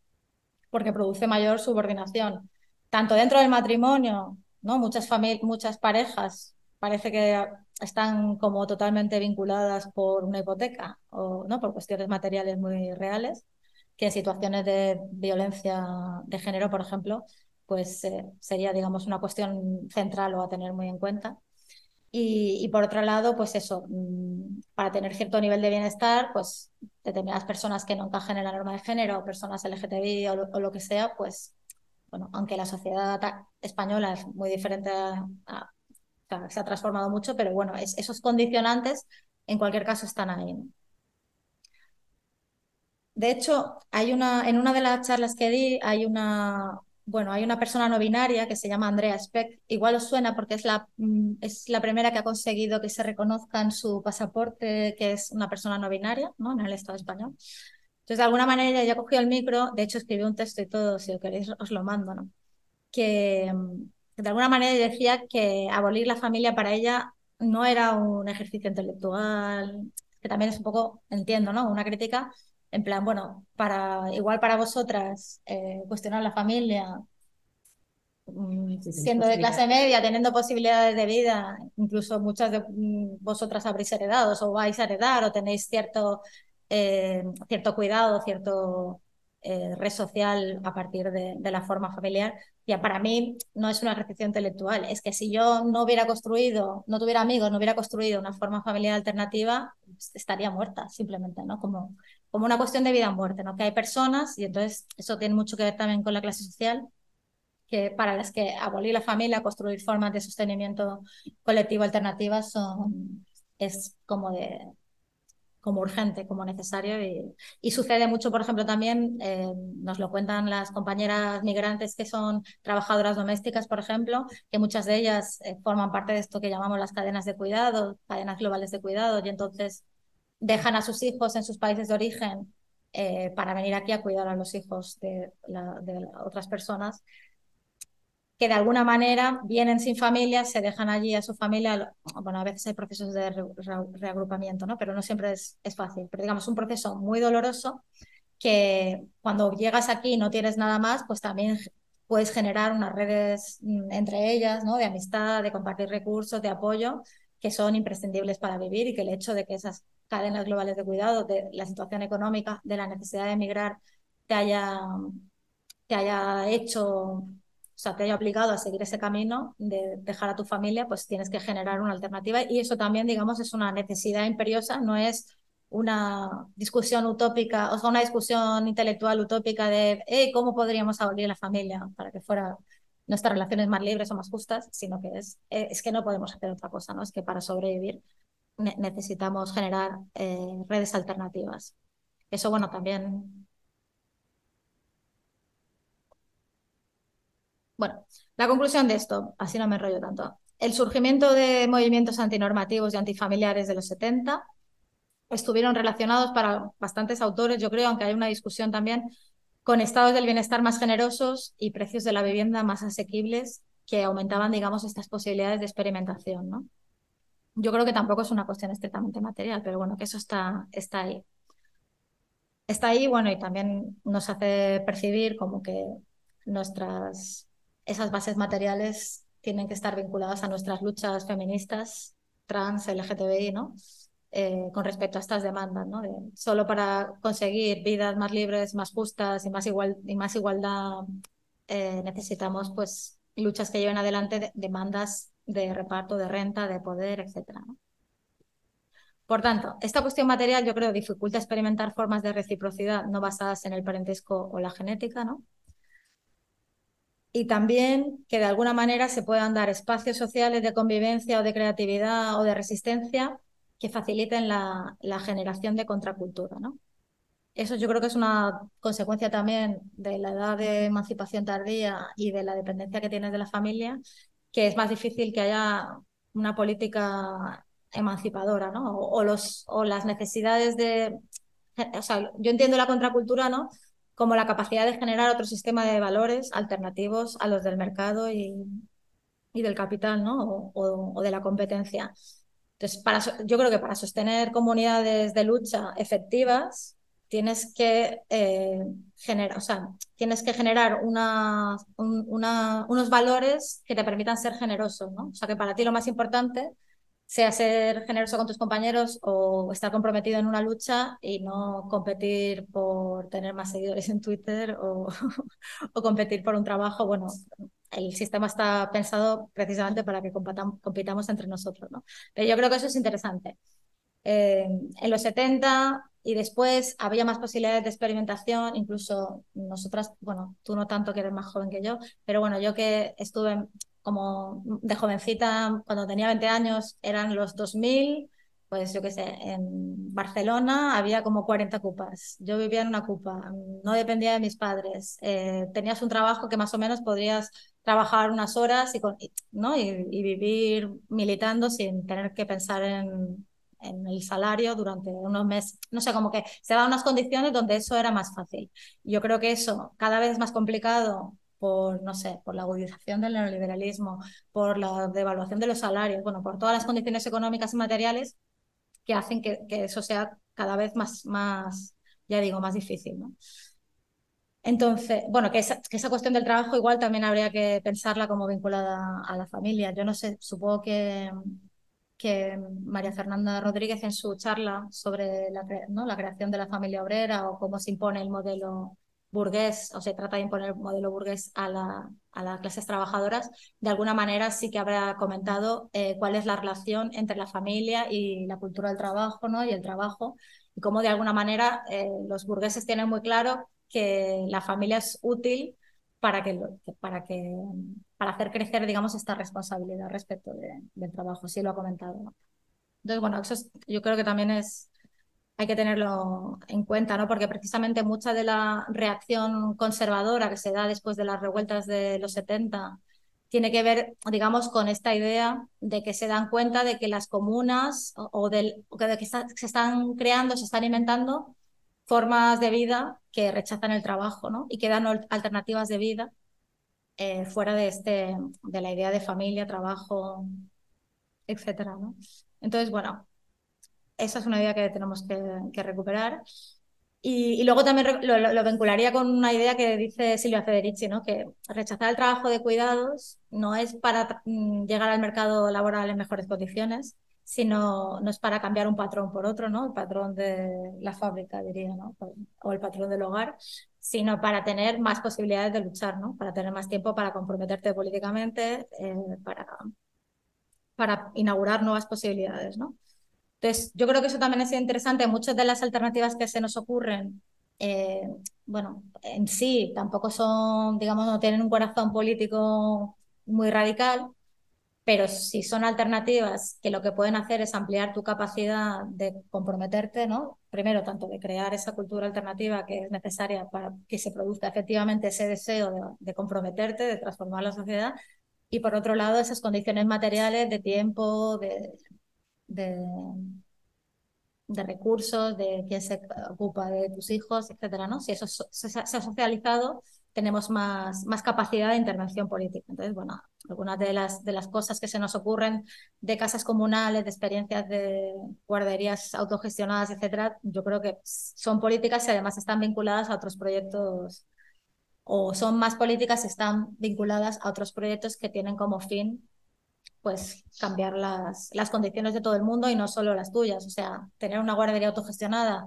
Porque produce mayor subordinación, tanto dentro del matrimonio, ¿no? Muchas, muchas parejas parece que están como totalmente vinculadas por una hipoteca o no por cuestiones materiales muy reales, que en situaciones de violencia de género, por ejemplo, pues eh, sería, digamos, una cuestión central o a tener muy en cuenta. Y, por otro lado, pues eso, mm, para tener cierto nivel de bienestar, pues determinadas personas que no encajen en la norma de género, o personas LGTBI o lo, que sea, pues, bueno, aunque la sociedad española es muy diferente se ha transformado mucho, pero bueno, esos condicionantes en cualquier caso están ahí. De hecho, hay una, en una de las charlas que di, hay una, bueno, hay una persona no binaria que se llama Andrea Speck. Igual os suena porque es la, mm, es la primera que ha conseguido que se reconozca en su pasaporte que es una persona no binaria, ¿no? En el Estado español. Entonces, de alguna manera ella cogió el micro, de hecho escribió un texto y todo, si lo queréis os lo mando, ¿no? Que mm, de alguna manera decía que abolir la familia para ella no era un ejercicio intelectual, que también es un poco, entiendo, ¿no? Una crítica en plan, bueno, para igual para vosotras eh, cuestionar la familia, mm, siendo de clase media, teniendo posibilidades de vida, incluso muchas de mm, vosotras habréis heredado o vais a heredar o tenéis cierto, eh, cierto cuidado, cierto eh, red social a partir de, la forma familiar. Ya para mí no es una recepción intelectual, es que si yo no hubiera construido, no tuviera amigos, no hubiera construido una forma familiar alternativa, estaría muerta simplemente, ¿no? Como, como una cuestión de vida o muerte, ¿no? Que hay personas, y entonces eso tiene mucho que ver también con la clase social, que para las que abolir la familia, construir formas de sostenimiento colectivo alternativas son, es como de como urgente, como necesario. Y, sucede mucho, por ejemplo, también, eh, nos lo cuentan las compañeras migrantes que son trabajadoras domésticas, por ejemplo, que muchas de ellas eh, forman parte de esto que llamamos las cadenas de cuidado, cadenas globales de cuidado, y entonces dejan a sus hijos en sus países de origen eh, para venir aquí a cuidar a los hijos de, otras personas que de alguna manera vienen sin familia, se dejan allí a su familia. Bueno, a veces hay procesos de reagrupamiento, ¿no? Pero no siempre es, fácil. Pero digamos, un proceso muy doloroso que cuando llegas aquí y no tienes nada más, pues también puedes generar unas redes mm, entre ellas, ¿no? De amistad, de compartir recursos, de apoyo, que son imprescindibles para vivir y que el hecho de que esas cadenas globales de cuidado, de la situación económica, de la necesidad de emigrar, te haya, te haya hecho, o sea, te haya obligado a seguir ese camino de dejar a tu familia, pues tienes que generar una alternativa y eso también, digamos, es una necesidad imperiosa, no es una discusión utópica, o sea, una discusión intelectual utópica de cómo podríamos abolir la familia para que fuera nuestras relaciones más libres o más justas, sino que es, eh, es que no podemos hacer otra cosa, ¿no? Es que para sobrevivir necesitamos generar eh, redes alternativas. Eso, bueno, también... Bueno, la conclusión de esto, así no me enrollo tanto. El surgimiento de movimientos antinormativos y antifamiliares de los 70 estuvieron relacionados para bastantes autores, yo creo, aunque hay una discusión también, con estados del bienestar más generosos y precios de la vivienda más asequibles que aumentaban, digamos, estas posibilidades de experimentación, ¿no? Yo creo que tampoco es una cuestión estrictamente material, pero bueno, que eso está, está ahí. Está ahí, bueno, y también nos hace percibir como que nuestras, esas bases materiales tienen que estar vinculadas a nuestras luchas feministas, trans, LGTBI, ¿no? Eh, con respecto a estas demandas, ¿no? solo para conseguir vidas más libres, más justas y más, igual, y más igualdad eh, necesitamos pues luchas que lleven adelante demandas de reparto de renta, de poder, etc. Por tanto, esta cuestión material yo creo dificulta experimentar formas de reciprocidad no basadas en el parentesco o la genética, ¿no? Y también que de alguna manera se puedan dar espacios sociales de convivencia o de creatividad o de resistencia que faciliten la, la generación de contracultura, ¿no? Eso yo creo que es una consecuencia también de la edad de emancipación tardía y de la dependencia que tienes de la familia, que es más difícil que haya una política emancipadora, ¿no? O, los, o las necesidades de... O sea, yo entiendo la contracultura, ¿no? Como la capacidad de generar otro sistema de valores alternativos a los del mercado y, y del capital, ¿no? O, o, de la competencia. Entonces, para, yo creo que para sostener comunidades de lucha efectivas, tienes que, eh, generar, o sea, tienes que generar unos valores que te permitan ser generoso, ¿no? O sea, que para ti lo más importante sea ser generoso con tus compañeros o estar comprometido en una lucha y no competir por tener más seguidores en Twitter o, o competir por un trabajo. Bueno, el sistema está pensado precisamente para que compitamos entre nosotros, ¿no? Pero yo creo que eso es interesante. Eh, en los 70 y después había más posibilidades de experimentación, incluso nosotras, bueno, tú no tanto que eres más joven que yo, pero bueno, yo que estuve como de jovencita, cuando tenía 20 años, eran los 2000, pues yo qué sé, en Barcelona había como 40 cupas. Yo vivía en una cupa, no dependía de mis padres. Eh, tenías un trabajo que más o menos podrías trabajar unas horas y, ¿no? y vivir militando sin tener que pensar en, en el salario durante unos meses. No sé, como que se daban unas condiciones donde eso era más fácil. Yo creo que eso cada vez es más complicado por, no sé, por la agudización del neoliberalismo, por la devaluación de los salarios, bueno, por todas las condiciones económicas y materiales que hacen que, que eso sea cada vez más, más, ya digo, más difícil, ¿no? Entonces, bueno, que esa, que esa, cuestión del trabajo igual también habría que pensarla como vinculada a la familia. Yo no sé, supongo que, que María Fernanda Rodríguez en su charla sobre la, ¿no? la creación de la familia obrera o cómo se impone el modelo burgués o se trata de imponer el modelo burgués a, la, a las clases trabajadoras, de alguna manera sí que habrá comentado eh, cuál es la relación entre la familia y la cultura del trabajo ¿no? y el trabajo y cómo de alguna manera eh, los burgueses tienen muy claro que la familia es útil para que, para que para hacer crecer, digamos, esta responsabilidad respecto del trabajo. Sí lo ha comentado. Entonces, bueno, eso yo creo que también es hay que tenerlo en cuenta, ¿no? Porque precisamente mucha de la reacción conservadora que se da después de las revueltas de los 70 tiene que ver, digamos, con esta idea de que se dan cuenta de que las comunas o, del, de que se están creando, se están inventando formas de vida que rechazan el trabajo ¿no? y que dan alternativas de vida eh, fuera de, este, de la idea de familia, trabajo, ¿no? Entonces, bueno, esa es una idea que tenemos que, recuperar. Y, luego también lo, vincularía con una idea que dice Silvia Federici, ¿no? que rechazar el trabajo de cuidados no es para mm, llegar al mercado laboral en mejores condiciones, sino no es para cambiar un patrón por otro, ¿no? El patrón de la fábrica, diría, ¿no? O el patrón del hogar, sino para tener más posibilidades de luchar, ¿no? Para tener más tiempo para comprometerte políticamente, eh, para, para inaugurar nuevas posibilidades, ¿no? Entonces, yo creo que eso también es interesante. Muchas de las alternativas que se nos ocurren, eh, bueno, en sí tampoco son, digamos, no tienen un corazón político muy radical, pero si son alternativas que lo que pueden hacer es ampliar tu capacidad de comprometerte, ¿no? Primero, tanto de crear esa cultura alternativa que es necesaria para que se produzca efectivamente ese deseo de, comprometerte, de transformar la sociedad, y por otro lado, esas condiciones materiales de tiempo, de, de, recursos, de quién se ocupa de tus hijos, etcétera, ¿no? Si eso se, se ha socializado, tenemos más, más capacidad de intervención política. Entonces, bueno, algunas de las, de las cosas que se nos ocurren de casas comunales, de experiencias de guarderías autogestionadas, etcétera, yo creo que son políticas y además están vinculadas a otros proyectos o son más políticas, están vinculadas a otros proyectos que tienen como fin pues cambiar las, las condiciones de todo el mundo y no solo las tuyas. O sea, tener una guardería autogestionada,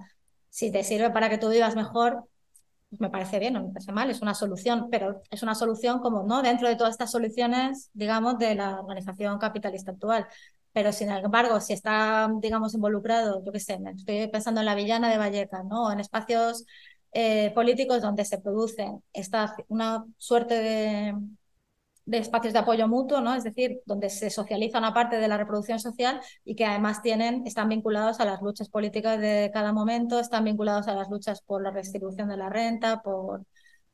si te sirve para que tú vivas mejor, me parece bien, no me parece mal, es una solución, pero es una solución como, ¿no? Dentro de todas estas soluciones, digamos, de la organización capitalista actual. Pero sin embargo, si está, digamos, involucrado, yo qué sé, estoy pensando en la villana de Vallecas, ¿no? En espacios eh, políticos donde se produce esta, una suerte de, de espacios de apoyo mutuo, ¿no? es decir, donde se socializa una parte de la reproducción social y que además tienen, están vinculados a las luchas políticas de cada momento, están vinculados a las luchas por la redistribución de la renta, por,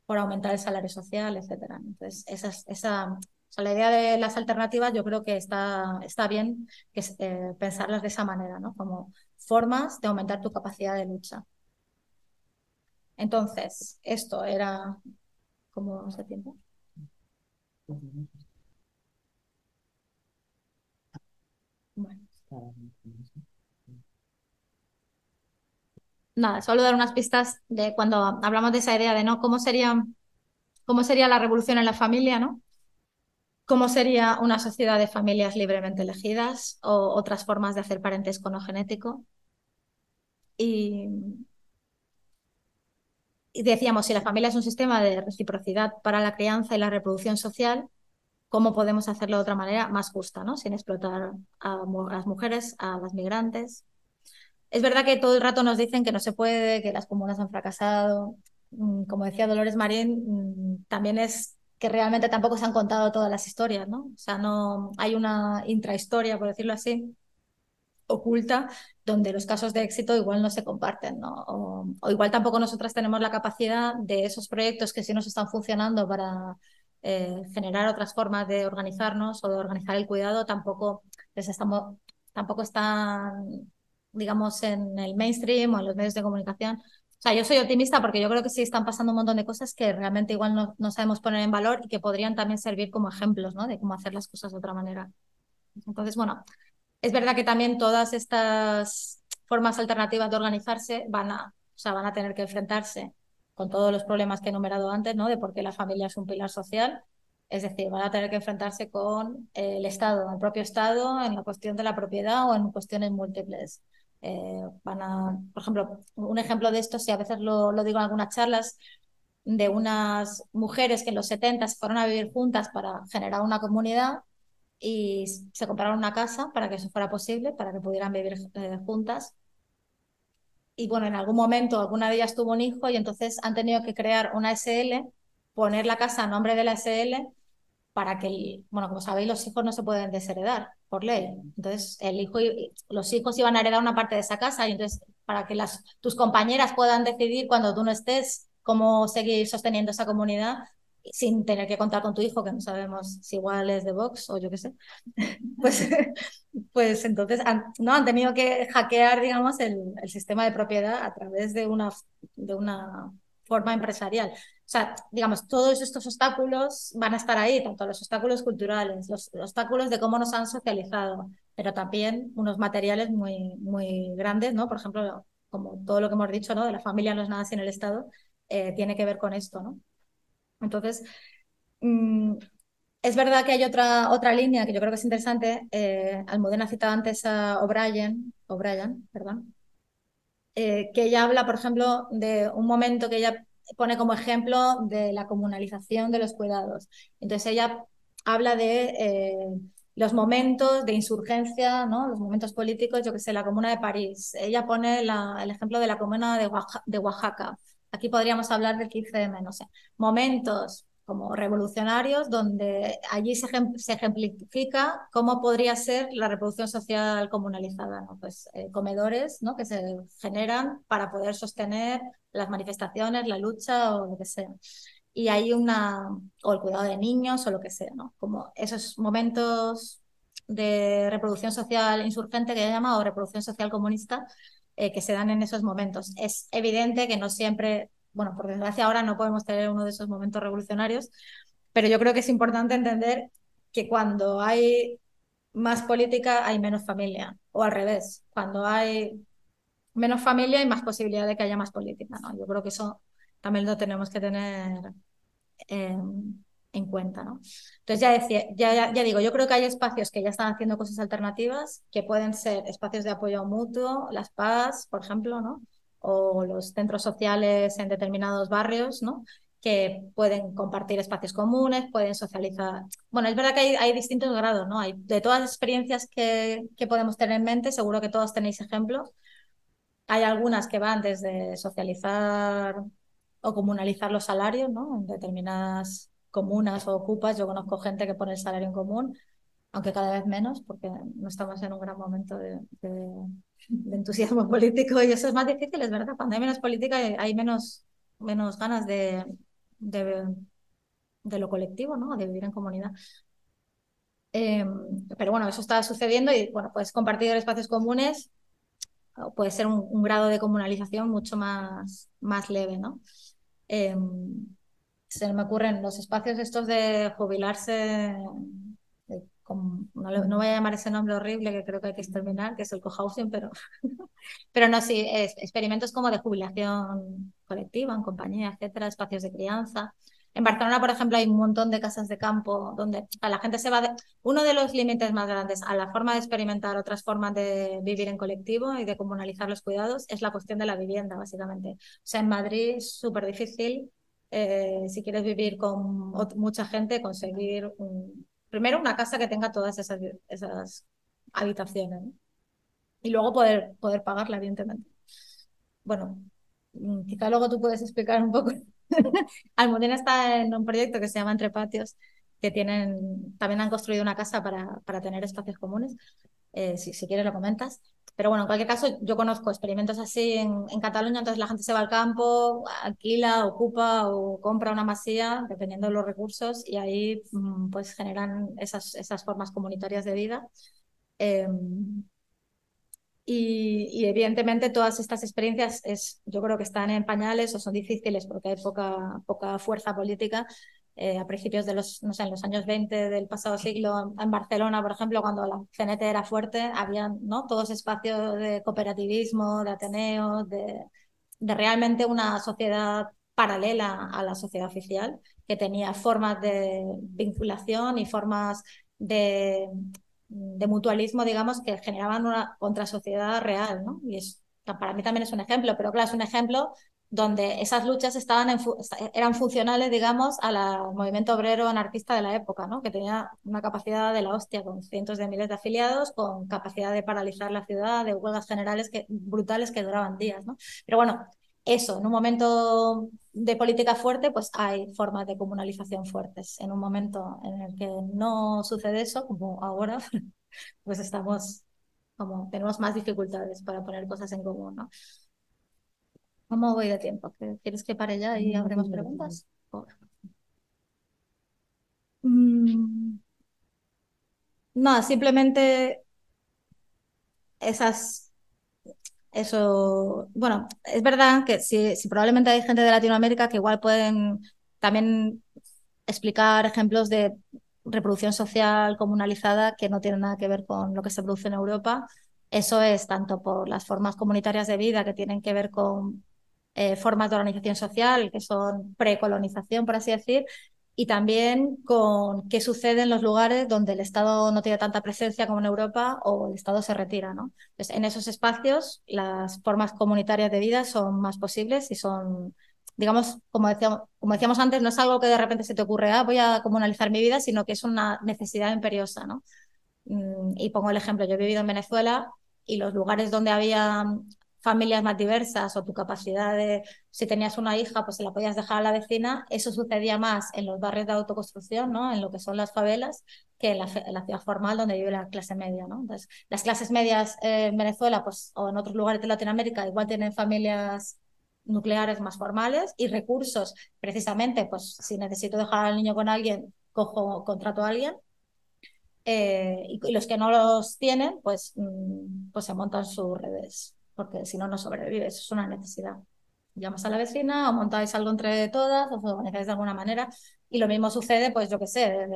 por aumentar el salario social, etc. Entonces, esa, esa, la idea de las alternativas yo creo que está, está bien que, eh, pensarlas de esa manera, ¿no? como formas de aumentar tu capacidad de lucha. Entonces, esto era como hace tiempo. Nada, solo dar unas pistas de cuando hablamos de esa idea de no cómo sería, cómo sería la revolución en la familia, ¿no? ¿Cómo sería una sociedad de familias libremente elegidas o otras formas de hacer parentesco no genético? Y, decíamos, si la familia es un sistema de reciprocidad para la crianza y la reproducción social, ¿cómo podemos hacerlo de otra manera más justa, ¿no? sin explotar a, las mujeres, a las migrantes? Es verdad que todo el rato nos dicen que no se puede, que las comunas han fracasado. Mm, como decía Dolores Marín, mm, también es que realmente tampoco se han contado todas las historias, ¿no? O sea, no hay una intrahistoria, por decirlo así, oculta donde los casos de éxito igual no se comparten, ¿no? O, igual tampoco nosotras tenemos la capacidad de esos proyectos que sí nos están funcionando para eh, generar otras formas de organizarnos o de organizar el cuidado, tampoco les estamos, tampoco están, digamos, en el mainstream o en los medios de comunicación. O sea, yo soy optimista porque yo creo que sí están pasando un montón de cosas que realmente igual no, no sabemos poner en valor y que podrían también servir como ejemplos, ¿no? De cómo hacer las cosas de otra manera. Entonces, bueno, es verdad que también todas estas formas alternativas de organizarse van a, o sea, van a tener que enfrentarse con todos los problemas que he enumerado antes, ¿no? De por qué la familia es un pilar social. Es decir, van a tener que enfrentarse con el Estado, el propio Estado, en la cuestión de la propiedad o en cuestiones múltiples. Eh, van a, por ejemplo, un ejemplo de esto, si a veces lo, lo digo en algunas charlas, de unas mujeres que en los 70 se fueron a vivir juntas para generar una comunidad y se compraron una casa para que eso fuera posible, para que pudieran vivir eh, juntas. Y bueno, en algún momento alguna de ellas tuvo un hijo y entonces han tenido que crear una SL, poner la casa a nombre de la SL para que, bueno, como sabéis, los hijos no se pueden desheredar por ley. Entonces, el hijo los hijos iban a heredar una parte de esa casa y entonces para que las, tus compañeras puedan decidir cuando tú no estés cómo seguir sosteniendo esa comunidad, sin tener que contar con tu hijo, que no sabemos si igual es de Vox o yo qué sé, pues, pues entonces han, no, han tenido que hackear, digamos, el, el, sistema de propiedad a través de una, de una forma empresarial. O sea, digamos, todos estos obstáculos van a estar ahí, tanto los obstáculos culturales, los, los obstáculos de cómo nos han socializado, pero también unos materiales muy, muy grandes, ¿no? Por ejemplo, como todo lo que hemos dicho, ¿no? De la familia no es nada sin el Estado, eh, tiene que ver con esto, ¿no? Entonces, mm, es verdad que hay otra, otra línea que yo creo que es interesante. Eh, Almudena citado antes a O'Brien, O'Brien, perdón, eh, que ella habla, por ejemplo, de un momento que ella pone como ejemplo de la comunalización de los cuidados. Entonces ella habla de eh, los momentos de insurgencia, ¿no? los momentos políticos, yo que sé, la Comuna de París. Ella pone el ejemplo de la Comuna de Oaxaca Aquí podríamos hablar del 15M, no sé, momentos como revolucionarios donde allí se, ejemplifica cómo podría ser la reproducción social comunalizada, ¿no? Pues eh, comedores ¿no? que se generan para poder sostener las manifestaciones, la lucha o lo que sea. Y hay una, o el cuidado de niños o lo que sea, ¿no? Como esos momentos de reproducción social insurgente que he llamado reproducción social comunista, eh, que se dan en esos momentos. Es evidente que no siempre, bueno, por desgracia ahora no podemos tener uno de esos momentos revolucionarios, pero yo creo que es importante entender que cuando hay más política hay menos familia, o al revés, cuando hay menos familia hay más posibilidad de que haya más política. ¿no? Yo creo que eso también lo tenemos que tener en cuenta, ¿no? Entonces ya decía, ya, digo, yo creo que hay espacios que ya están haciendo cosas alternativas, que pueden ser espacios de apoyo mutuo, las PAS, por ejemplo, ¿no? o los centros sociales en determinados barrios, ¿no? que pueden compartir espacios comunes, pueden socializar. Bueno, es verdad que hay, hay distintos grados, ¿no? Hay, de todas las experiencias que, que, podemos tener en mente, seguro que todos tenéis ejemplos. Hay algunas que van desde socializar o comunalizar los salarios, ¿no? En determinadas comunas o ocupas, yo conozco gente que pone el salario en común, aunque cada vez menos, porque no estamos en un gran momento de, entusiasmo político y eso es más difícil, es verdad. Cuando hay menos política hay menos, menos ganas de, de, lo colectivo, ¿no? De vivir en comunidad. Em, pero bueno, eso está sucediendo y bueno, pues compartir espacios comunes puede ser un, grado de comunalización mucho más, más leve, ¿no? Em, se me ocurren los espacios estos de jubilarse, no, voy a llamar ese nombre horrible que creo que hay que exterminar, que es el cohousing, pero, pero no, sí, experimentos como de jubilación colectiva, en compañía, etcétera, espacios de crianza. En Barcelona, por ejemplo, hay un montón de casas de campo donde la gente se va de... Uno de los límites más grandes a la forma de experimentar otras formas de vivir en colectivo y de comunalizar los cuidados es la cuestión de la vivienda, básicamente. O sea, en Madrid es súper difícil, eh, si quieres vivir con mucha gente, conseguir primero una casa que tenga todas esas, esas habitaciones y luego poder, poder pagarla, evidentemente. Bueno, mm, quizá luego tú puedes explicar un poco. Almudena está en un proyecto que se llama Entre Patios, que tienen, también han construido una casa para, para tener espacios comunes. Eh, si, si quieres lo comentas. Pero bueno, en cualquier caso, yo conozco experimentos así en, en, Cataluña, entonces la gente se va al campo, alquila, ocupa o compra una masía, dependiendo de los recursos, y ahí mm, pues generan esas, esas formas comunitarias de vida. Eh, y, evidentemente todas estas experiencias es, yo creo que están en pañales o son difíciles porque hay poca, poca fuerza política. Eh, a principios de los, no sé, en los años 20 del pasado siglo, en Barcelona, por ejemplo, cuando la CNT era fuerte, había ¿no? todos espacios de cooperativismo, de ateneo, de, de realmente una sociedad paralela a la sociedad oficial, que tenía formas de vinculación y formas de, de mutualismo, digamos, que generaban una contrasociedad real, ¿no? Y es, para mí también es un ejemplo, pero claro, es un ejemplo donde esas luchas estaban eran funcionales, digamos, al movimiento obrero anarquista de la época, ¿no? que tenía una capacidad de la hostia, con cientos de miles de afiliados, con capacidad de paralizar la ciudad, de huelgas generales brutales que duraban días. ¿no? Pero bueno, eso, en un momento de política fuerte, pues hay formas de comunalización fuertes. En un momento en el que no sucede eso, como ahora, pues estamos como tenemos más dificultades para poner cosas en común, ¿no? ¿Cómo voy de tiempo? ¿Quieres que pare ya y abremos preguntas? Mm. No, simplemente esas eso, bueno, es verdad que si, si, probablemente hay gente de Latinoamérica que igual pueden también explicar ejemplos de reproducción social comunalizada que no tienen nada que ver con lo que se produce en Europa. Eso es tanto por las formas comunitarias de vida que tienen que ver con eh, formas de organización social, que son precolonización, por así decir, y también con qué sucede en los lugares donde el Estado no tiene tanta presencia como en Europa o el Estado se retira. ¿no? en esos espacios las formas comunitarias de vida son más posibles y son, digamos, como decíamos, como decíamos antes, no es algo que de repente se te ocurre, ah, voy a comunalizar mi vida, sino que es una necesidad imperiosa. ¿no? Mm, y pongo el ejemplo, yo he vivido en Venezuela y los lugares donde había familias más diversas o tu capacidad de, si tenías una hija, pues se la podías dejar a la vecina, eso sucedía más en los barrios de autoconstrucción, ¿no? en lo que son las favelas, que en la, ciudad formal donde vive la clase media. ¿no? Las clases medias en Venezuela pues, o en otros lugares de Latinoamérica igual tienen familias nucleares más formales y recursos, precisamente, pues si necesito dejar al niño con alguien, cojo, contrato a alguien. Eh, y, los que no los tienen, pues, mm, pues se montan sus redes porque si no, no sobrevives, es una necesidad. Llamas a la vecina o montáis algo entre todas, os organizáis de alguna manera y lo mismo sucede, pues yo qué sé,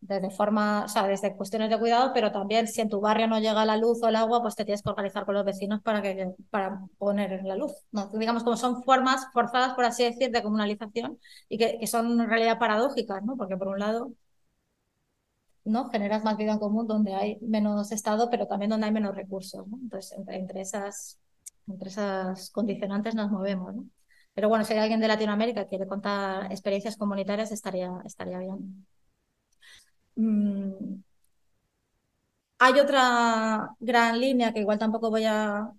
desde, forma, o sea, desde cuestiones de cuidado, pero también si en tu barrio no llega la luz o el agua, pues te tienes que organizar con los vecinos para, que, para poner la luz. ¿no? Digamos, como son formas forzadas, por así decir, de comunalización y que, que son en realidad paradójicas, ¿no? Porque por un lado ¿no? Generas más vida en común donde hay menos Estado, pero también donde hay menos recursos. Entonces, entre, esas entre esas condicionantes nos movemos. Pero bueno, si hay alguien de Latinoamérica que quiere contar experiencias comunitarias, estaría, estaría bien. Mm. Hay otra gran línea que igual tampoco voy a,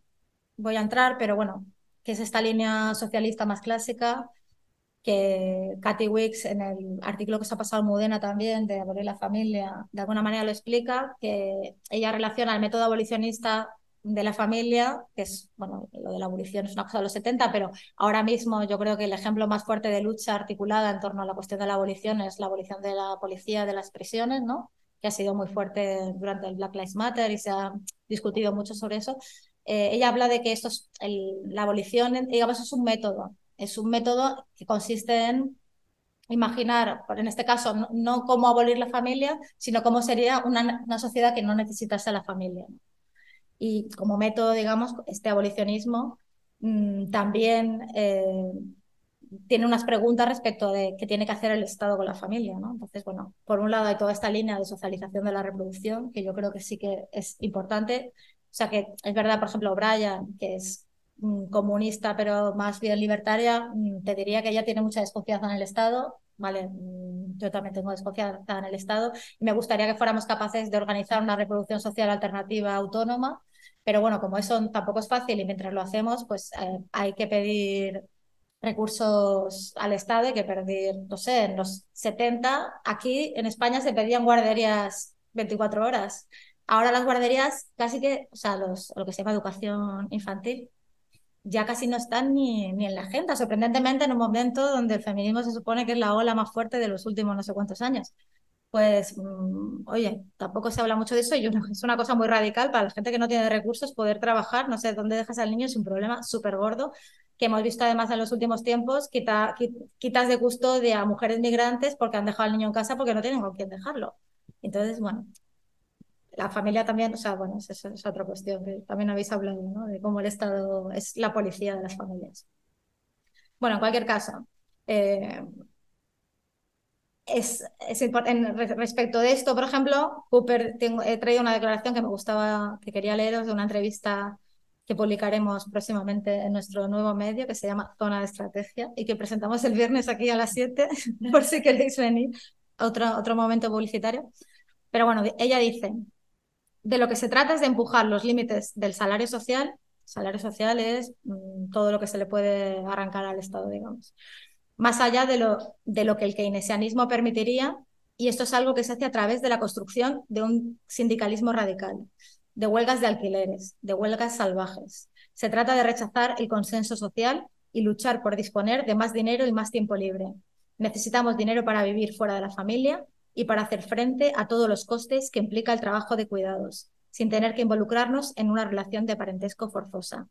voy a entrar, pero bueno, que es esta línea socialista más clásica, que Cathy Wicks en el artículo que se ha pasado en Mudena también de abolir la familia, de alguna manera lo explica, que ella relaciona el método abolicionista de la familia, que es, bueno, lo de la abolición es una cosa de los 70, pero ahora mismo yo creo que el ejemplo más fuerte de lucha articulada en torno a la cuestión de la abolición es la abolición de la policía de las prisiones, ¿no? que ha sido muy fuerte durante el Black Lives Matter y se ha discutido mucho sobre eso. Eh, ella habla de que esto es la abolición, digamos, es un método, es un método que consiste en imaginar, en este caso, no, cómo abolir la familia, sino cómo sería una, una sociedad que no necesitase a la familia. Y como método, digamos, este abolicionismo mm, también eh, tiene unas preguntas respecto de qué tiene que hacer el Estado con la familia, ¿no? Entonces, bueno, por un lado hay toda esta línea de socialización de la reproducción, que yo creo que sí que es importante. O sea, que es verdad, por ejemplo, Brian, que es comunista, pero más bien libertaria, mm, te diría que ella tiene mucha desconfianza en el Estado, ¿vale? Yo también tengo desconfianza en el Estado y me gustaría que fuéramos capaces de organizar una reproducción social alternativa autónoma pero bueno, como eso tampoco es fácil y mientras lo hacemos, pues eh, hay que pedir recursos al Estado, hay que pedir, no sé, en los 70, aquí en España se pedían guarderías 24 horas. Ahora las guarderías casi que, o sea, los, lo que se llama educación infantil, ya casi no están ni, ni en la agenda, sorprendentemente en un momento donde el feminismo se supone que es la ola más fuerte de los últimos no sé cuántos años pues, mm, oye, tampoco se habla mucho de eso y es una cosa muy radical para la gente que no tiene recursos poder trabajar, no sé dónde dejas al niño, es un problema súper gordo que hemos visto además en los últimos tiempos, quita, quitas de custodia a mujeres migrantes porque han dejado al niño en casa porque no tienen con quién dejarlo. Entonces, bueno, la familia también, o sea, bueno, esa es, otra cuestión que también habéis hablado, ¿no? De cómo el Estado es la policía de las familias. Bueno, en cualquier caso, eh, es, es respecto de esto, por ejemplo, Cooper, tengo, he traído una declaración que me gustaba, que quería leeros de una entrevista que publicaremos próximamente en nuestro nuevo medio que se llama Zona de Estrategia y que presentamos el viernes aquí a las 7 por si queréis venir otro, otro momento publicitario. Pero bueno, ella dice, de lo que se trata es de empujar los límites del salario social. Salario social es mm, todo lo que se le puede arrancar al Estado, digamos más allá de lo, de lo que el keynesianismo permitiría, y esto es algo que se hace a través de la construcción de un sindicalismo radical, de huelgas de alquileres, de huelgas salvajes. Se trata de rechazar el consenso social y luchar por disponer de más dinero y más tiempo libre. Necesitamos dinero para vivir fuera de la familia y para hacer frente a todos los costes que implica el trabajo de cuidados, sin tener que involucrarnos en una relación de parentesco forzosa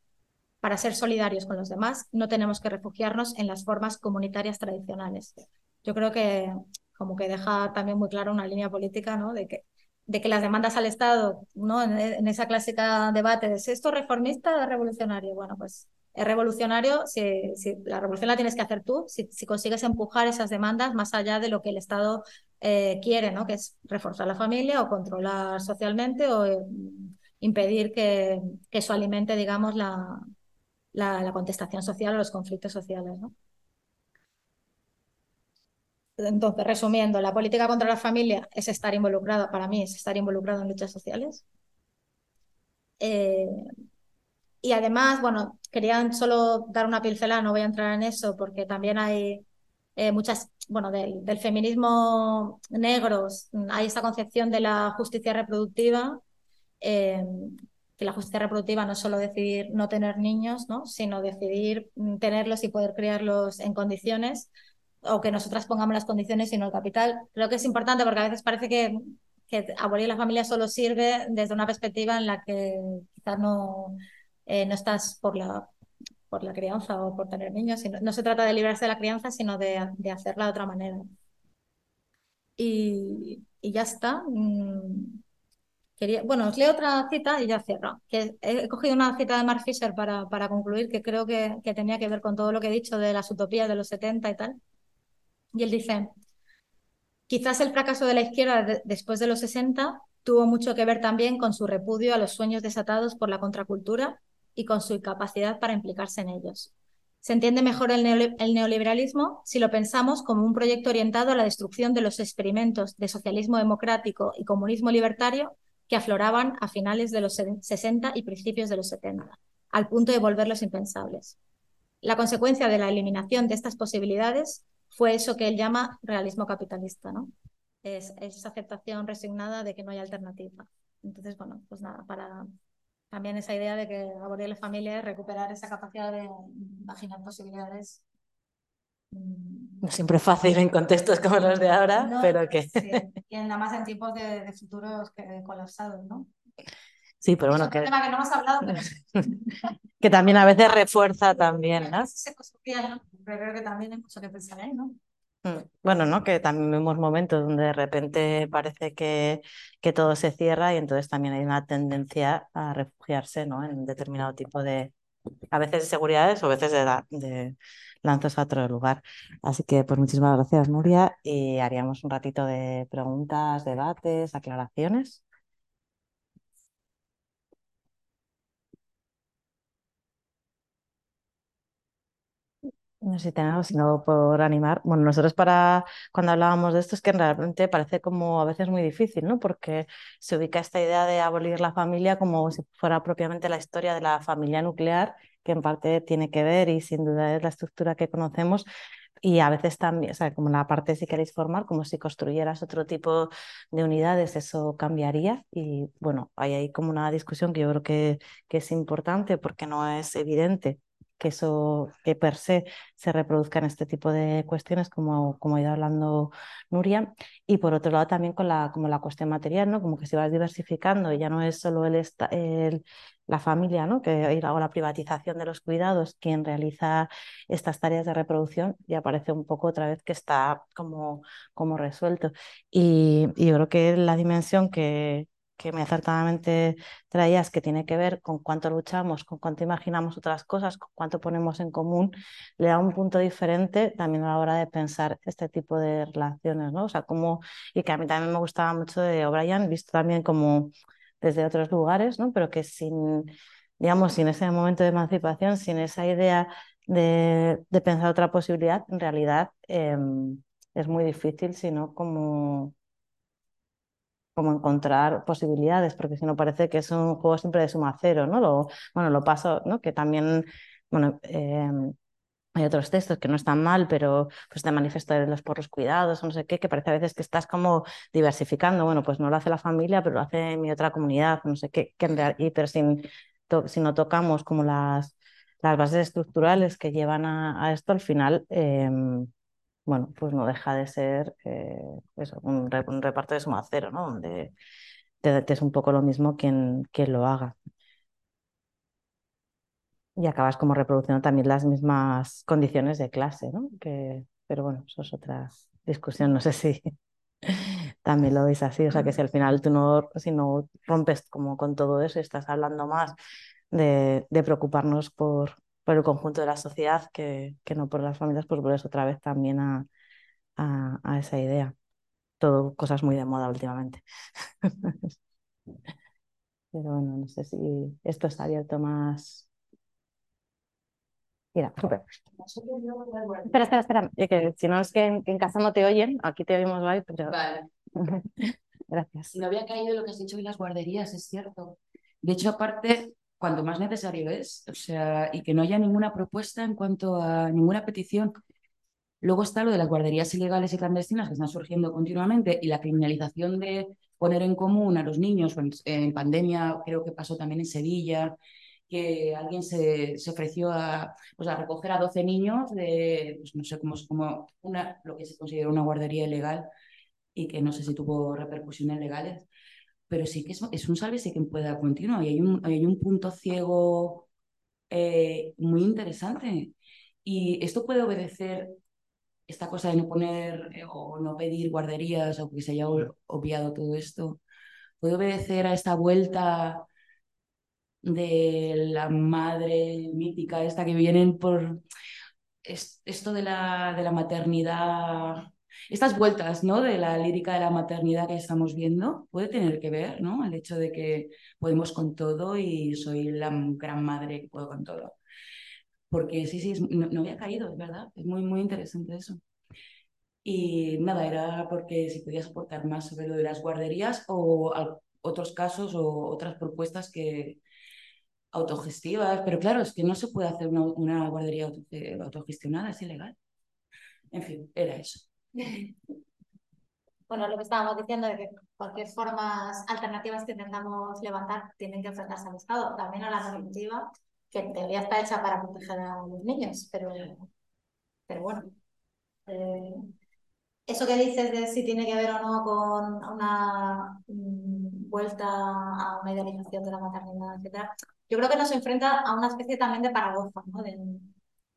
para ser solidarios con los demás, no tenemos que refugiarnos en las formas comunitarias tradicionales. Yo creo que como que deja también muy clara una línea política, ¿no? De que, de que las demandas al Estado, ¿no? En, esa clásica debate de si esto es reformista o revolucionario. Bueno, pues es revolucionario si, si, la revolución la tienes que hacer tú, si, si, consigues empujar esas demandas más allá de lo que el Estado eh, quiere, ¿no? Que es reforzar la familia o controlar socialmente o eh, impedir que, que eso alimente, digamos, la, la, contestación social o los conflictos sociales. ¿no? Entonces, resumiendo, la política contra la familia es estar involucrado, para mí es estar involucrado en luchas sociales. Eh, y además, bueno, querían solo dar una pincelada, no voy a entrar en eso, porque también hay eh, muchas, bueno, del, feminismo negro, hay esta concepción de la justicia reproductiva, eh, que la justicia reproductiva no es solo decidir no tener niños, ¿no? sino decidir tenerlos y poder criarlos en condiciones o que nosotras pongamos las condiciones y no el capital. Creo que es importante porque a veces parece que, que abolir la familia solo sirve desde una perspectiva en la que quizás no, eh, no estás por la, por la crianza o por tener niños. Sino, no se trata de librarse de la crianza, sino de, de hacerla de otra manera. Y, y ya está. Mm, bueno, os leo otra cita y ya cierro. Que he cogido una cita de Mark Fisher para, para concluir, que creo que, que, tenía que ver con todo lo que he dicho de las utopías de los 70 y tal. Y él dice, quizás el fracaso de la izquierda después de los 60 tuvo mucho que ver también con su repudio a los sueños desatados por la contracultura y con su capacidad para implicarse en ellos. Se entiende mejor el, neoliberalismo si lo pensamos como un proyecto orientado a la destrucción de los experimentos de socialismo democrático y comunismo libertario que afloraban a finales de los 60 y principios de los 70, al punto de volverlos impensables. La consecuencia de la eliminación de estas posibilidades fue eso que él llama realismo capitalista, ¿no? Es esa aceptación resignada de que no hay alternativa. Entonces, bueno, pues nada, para también esa idea de que abolir la familia es recuperar esa capacidad de imaginar posibilidades. No siempre fácil en contextos como los de ahora, pero que... Sí. Y nada más en tiempos de, futuros colapsados, ¿no? Sí, pero bueno, que... Un tema que no hemos hablado, pero... que también a veces refuerza también, ¿no? ¿no? Pero creo que también hay mucho que pensar ahí, ¿no? Mm, bueno, ¿no? Que también vemos momentos donde de repente parece que, que, todo se cierra y entonces también hay una tendencia a refugiarse ¿no? en determinado tipo de, a veces de seguridades o a veces de, de lanzos a otro lugar. Así que pues muchísimas gracias Nuria y haríamos un ratito de preguntas, debates, aclaraciones. No sé si tenemos, sino por animar. Bueno, nosotros para cuando hablábamos de esto es que realmente parece como a veces muy difícil, ¿no? Porque se ubica esta idea de abolir la familia como si fuera propiamente la historia de la familia nuclear, que en parte tiene que ver y sin duda es la estructura que conocemos. Y a veces también, o sea, como la parte si queréis formar, como si construyeras otro tipo de unidades, eso cambiaría. Y bueno, hay ahí como una discusión que yo creo que, que es importante porque no es evidente que eso, que per se se reproduzca en este tipo de cuestiones, como, como ha ido hablando Nuria, y por otro lado también con la, como la cuestión material, ¿no? como que si vas diversificando y ya no es solo el, el la familia, ¿no? que o la privatización de los cuidados quien realiza estas tareas de reproducción, y aparece un poco otra vez que está como, como resuelto. Y, y yo creo que la dimensión que, que me acertadamente traías, que tiene que ver con cuánto luchamos, con cuánto imaginamos otras cosas, con cuánto ponemos en común, le da un punto diferente también a la hora de pensar este tipo de relaciones, ¿no? O sea, como, y que a mí también me gustaba mucho de O'Brien, visto también como desde otros lugares, ¿no? Pero que sin, digamos, sin ese momento de emancipación, sin esa idea de, pensar otra posibilidad, en realidad em, es muy difícil, sino como como encontrar posibilidades, porque si no parece que es un juego siempre de suma cero, ¿no? Bueno, lo paso, ¿no? Que también, bueno, em, hay otros textos que no están mal, pero pues te manifiesto los porros cuidados, no sé qué, que parece a veces que estás como diversificando, bueno, pues no lo hace la familia, pero lo hace mi otra comunidad, no sé qué, que pero sin, si no tocamos como las, las bases estructurales que llevan a, esto, al final... Em, bueno, pues no deja de ser eh, eso, un, reparto de suma cero, ¿no? Donde te, es un poco lo mismo quien, lo haga. Y acabas como reproduciendo también las mismas condiciones de clase, ¿no? Que, pero bueno, eso es otra discusión, no sé si también lo veis así, o sea que si al final tú no, si no rompes como con todo eso y estás hablando más de, de preocuparnos por, por el conjunto de la sociedad que, que no por las familias, pues vuelves otra vez también a, a, esa idea. Todo cosas muy de moda últimamente. Pero bueno, no sé si esto está abierto más. Mira, súper. Espera, espera, espera. Que, si no es que en, casa no te oyen, aquí te oímos live, pero. Vale. Gracias. No había caído lo que has dicho en las guarderías, es cierto. De hecho, aparte, cuanto más necesario es, o sea, y que no haya ninguna propuesta en cuanto a ninguna petición. Luego está lo de las guarderías ilegales y clandestinas que están surgiendo continuamente y la criminalización de poner en común a los niños. En pandemia creo que pasó también en Sevilla, que alguien se, se ofreció a, pues a recoger a 12 niños de, pues no sé cómo como una, lo que se considera una guardería ilegal y que no sé si tuvo repercusiones legales pero sí que es, es un sálvese quien pueda continuo. Y hay un, hay un punto ciego eh, muy interesante. Y esto puede obedecer esta cosa de no poner eh, o no pedir guarderías o que se haya obviado todo esto, puede obedecer a esta vuelta de la madre mítica esta que vienen por esto de la, de la maternidad estas vueltas ¿no? de la lírica de la maternidad que estamos viendo puede tener que ver, ¿no? El hecho de que podemos con todo y soy la gran madre que puedo con todo. Porque sí, sí, no, había caído, es verdad. Es muy, muy interesante eso. Y nada, era porque si podías aportar más sobre lo de las guarderías o otros casos o otras propuestas que autogestivas, pero claro, es que no se puede hacer una, guardería autogestionada, es ilegal. En fin, era eso. Bueno, lo que estábamos diciendo es que cualquier formas alternativas que intentamos levantar tienen que enfrentarse al Estado, también a la normativa, que en teoría está hecha para proteger a los niños, pero, pero bueno. Eh, eso que dices de si tiene que ver o no con una mm, vuelta a una idealización de la maternidad, etcétera, yo creo que nos enfrenta a una especie también de paradoja, ¿no?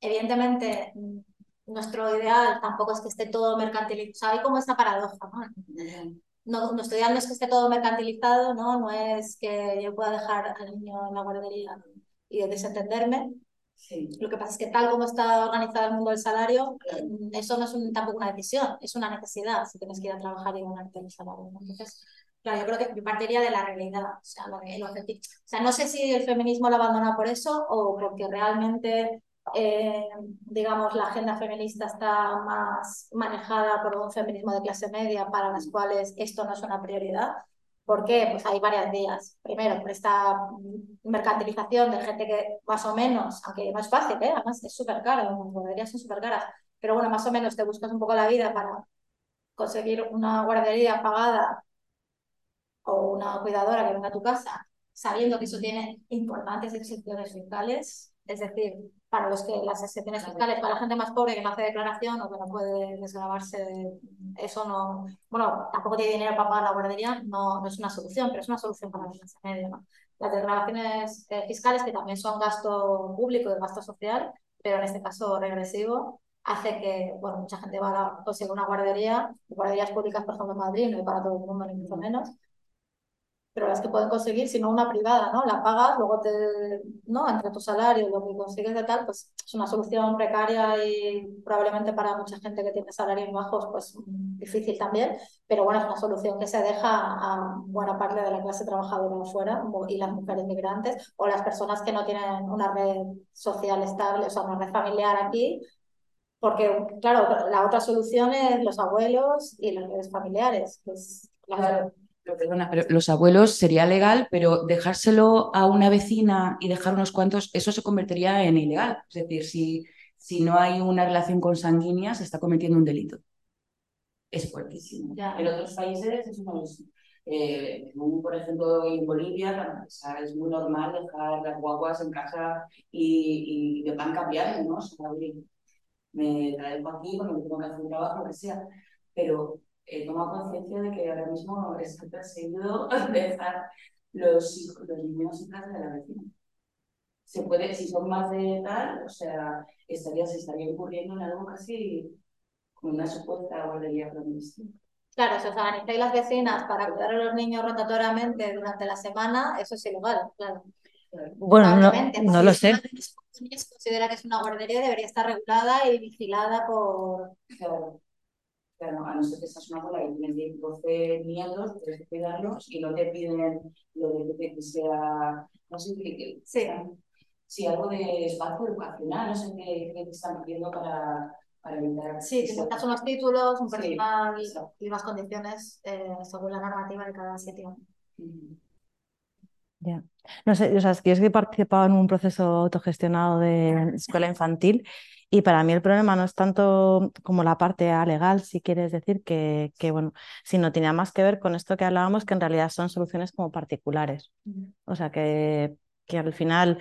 evidentemente, mm, nuestro ideal tampoco es que esté todo mercantilizado, hay como esa paradoja, ¿no? nuestro ideal no es que esté todo mercantilizado, ¿no? No es que yo pueda dejar al niño en la guardería y desentenderme, lo que pasa es que tal como está organizado el mundo del salario, eso no es tampoco una decisión, es una necesidad si tienes que ir a trabajar y ganarte el salario. Entonces, claro, yo creo que yo partiría de la realidad, o sea, el objetivo. O sea, no sé si el feminismo lo abandona por eso o porque realmente, eh, digamos, la agenda feminista está más manejada por un feminismo de clase media para las cuales esto no es una prioridad. ¿Por qué? Pues hay varias vías. Primero, por esta mercantilización de gente que más o menos, aunque no es fácil, ¿eh? además es súper caro, guarderías son súper caras, pero bueno, más o menos te buscas un poco la vida para conseguir una guardería pagada o una cuidadora que venga a tu casa, sabiendo que eso tiene importantes excepciones fiscales, es decir, para los que las excepciones fiscales, para la gente más pobre que no hace declaración o que no puede desgravarse, eso no, bueno, tampoco tiene dinero para pagar la guardería, no, no es una solución, pero es una solución para la clase media. ¿no? Las declaraciones eh, fiscales, que también son gasto público y gasto social, pero en este caso regresivo, hace que, bueno, mucha gente va a conseguir una guardería, guarderías públicas, por ejemplo, en Madrid, no hay para todo el mundo, ni mucho menos, pero las que pueden conseguir, si no una privada, ¿no? La pagas, luego te, ¿no? Entre tu salario lo que consigues de tal, pues es una solución precaria y probablemente para mucha gente que tiene salarios bajos, pues difícil también, pero bueno, es una solución que se deja a buena parte de la clase trabajadora afuera y las mujeres migrantes o las personas que no tienen una red social estable, o sea, una red familiar aquí, porque, claro, la otra solución es los abuelos y las redes familiares, que es perdona, pero los abuelos sería legal, pero dejárselo a una vecina y dejar unos cuantos, eso se convertiría en ilegal. Es decir, si, si no hay una relación consanguínea, se está cometiendo un delito. Es fuertísimo. En otros países es. Eh, por ejemplo, en Bolivia es muy normal dejar las guaguas en casa y, y de pan cambiar, ¿no? O sea, me traigo aquí cuando tengo que hacer un trabajo, lo que sea. Pero he tomado conciencia de que ahora mismo es perseguido dejar los, los niños en casa de la vecina. Se puede, si son más de tal, o sea, estaría, se estaría ocurriendo en algo casi como una supuesta guardería clandestina. Claro, si os organizáis las vecinas para cuidar a los niños rotatoriamente durante la semana, eso es ilegal, claro. Bueno, no, no lo sé. Si considera que es una guardería, debería estar regulada y vigilada por. Claro. Claro, a no ser que seas una abuela que tiene 12 nietos, tienes que cuidarlos y no te piden lo de que sea, no sé, qué, sí. sí, algo de espacio educacional, no sé qué, te están pidiendo para, para evitar. Sí, que tengas unos títulos, un personal y unas condiciones eh, según la normativa de cada sitio. Ya. No sé, o sea, es que yo he participado en un proceso autogestionado de escuela infantil y para mí el problema no es tanto como la parte legal, si quieres decir que, que, bueno, sino tiene más que ver con esto que hablábamos, que en realidad son soluciones como particulares. O sea, que, que al final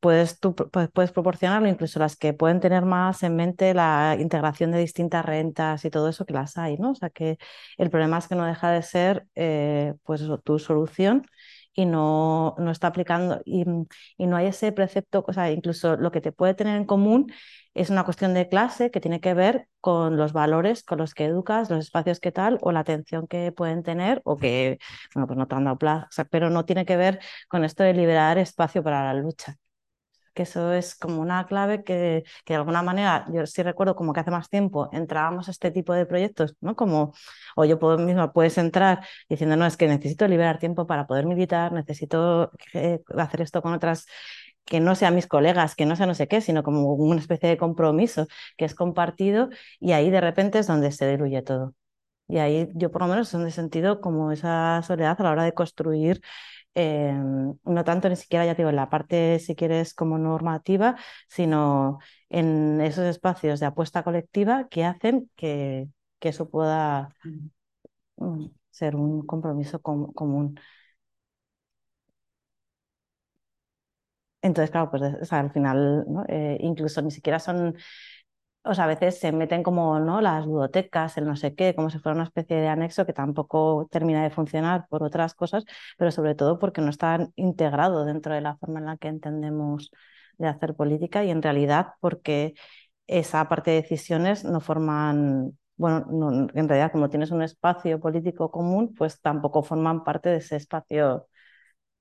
puedes, tú puedes proporcionarlo, incluso las que pueden tener más en mente la integración de distintas rentas y todo eso, que las hay, ¿no? O sea, que el problema es que no deja de ser, eh, pues tu solución y no, no está aplicando y, y, no hay ese precepto, o sea, incluso lo que te puede tener en común es una cuestión de clase que tiene que ver con los valores con los que educas, los espacios que tal o la atención que pueden tener o que, bueno, pues no te han dado plaza, pero no tiene que ver con esto de liberar espacio para la lucha. que eso es como una clave que, que, de alguna manera, yo sí recuerdo como que hace más tiempo entrábamos a este tipo de proyectos, ¿no? Como, o yo puedo, mismo puedes entrar diciendo, no, es que necesito liberar tiempo para poder meditar, necesito eh, hacer esto con otras que no sean mis colegas, que no sea no sé qué, sino como una especie de compromiso que es compartido y ahí de repente es donde se diluye todo. Y ahí yo por lo menos he sentido como esa soledad a la hora de construir Em, no tanto ni siquiera, ya digo, en la parte, si quieres, como normativa, sino en esos espacios de apuesta colectiva que hacen que, que eso pueda mm, ser un compromiso común. Entonces, claro, pues al final, eh, incluso ni siquiera son o sea, a veces se meten como ¿no? las ludotecas, el no sé qué, como si fuera una especie de anexo que tampoco termina de funcionar por otras cosas, pero sobre todo porque no está integrado dentro de la forma en la que entendemos de hacer política y en realidad porque esa parte de decisiones no forman, bueno, en realidad como tienes un espacio político común, pues tampoco forman parte de ese espacio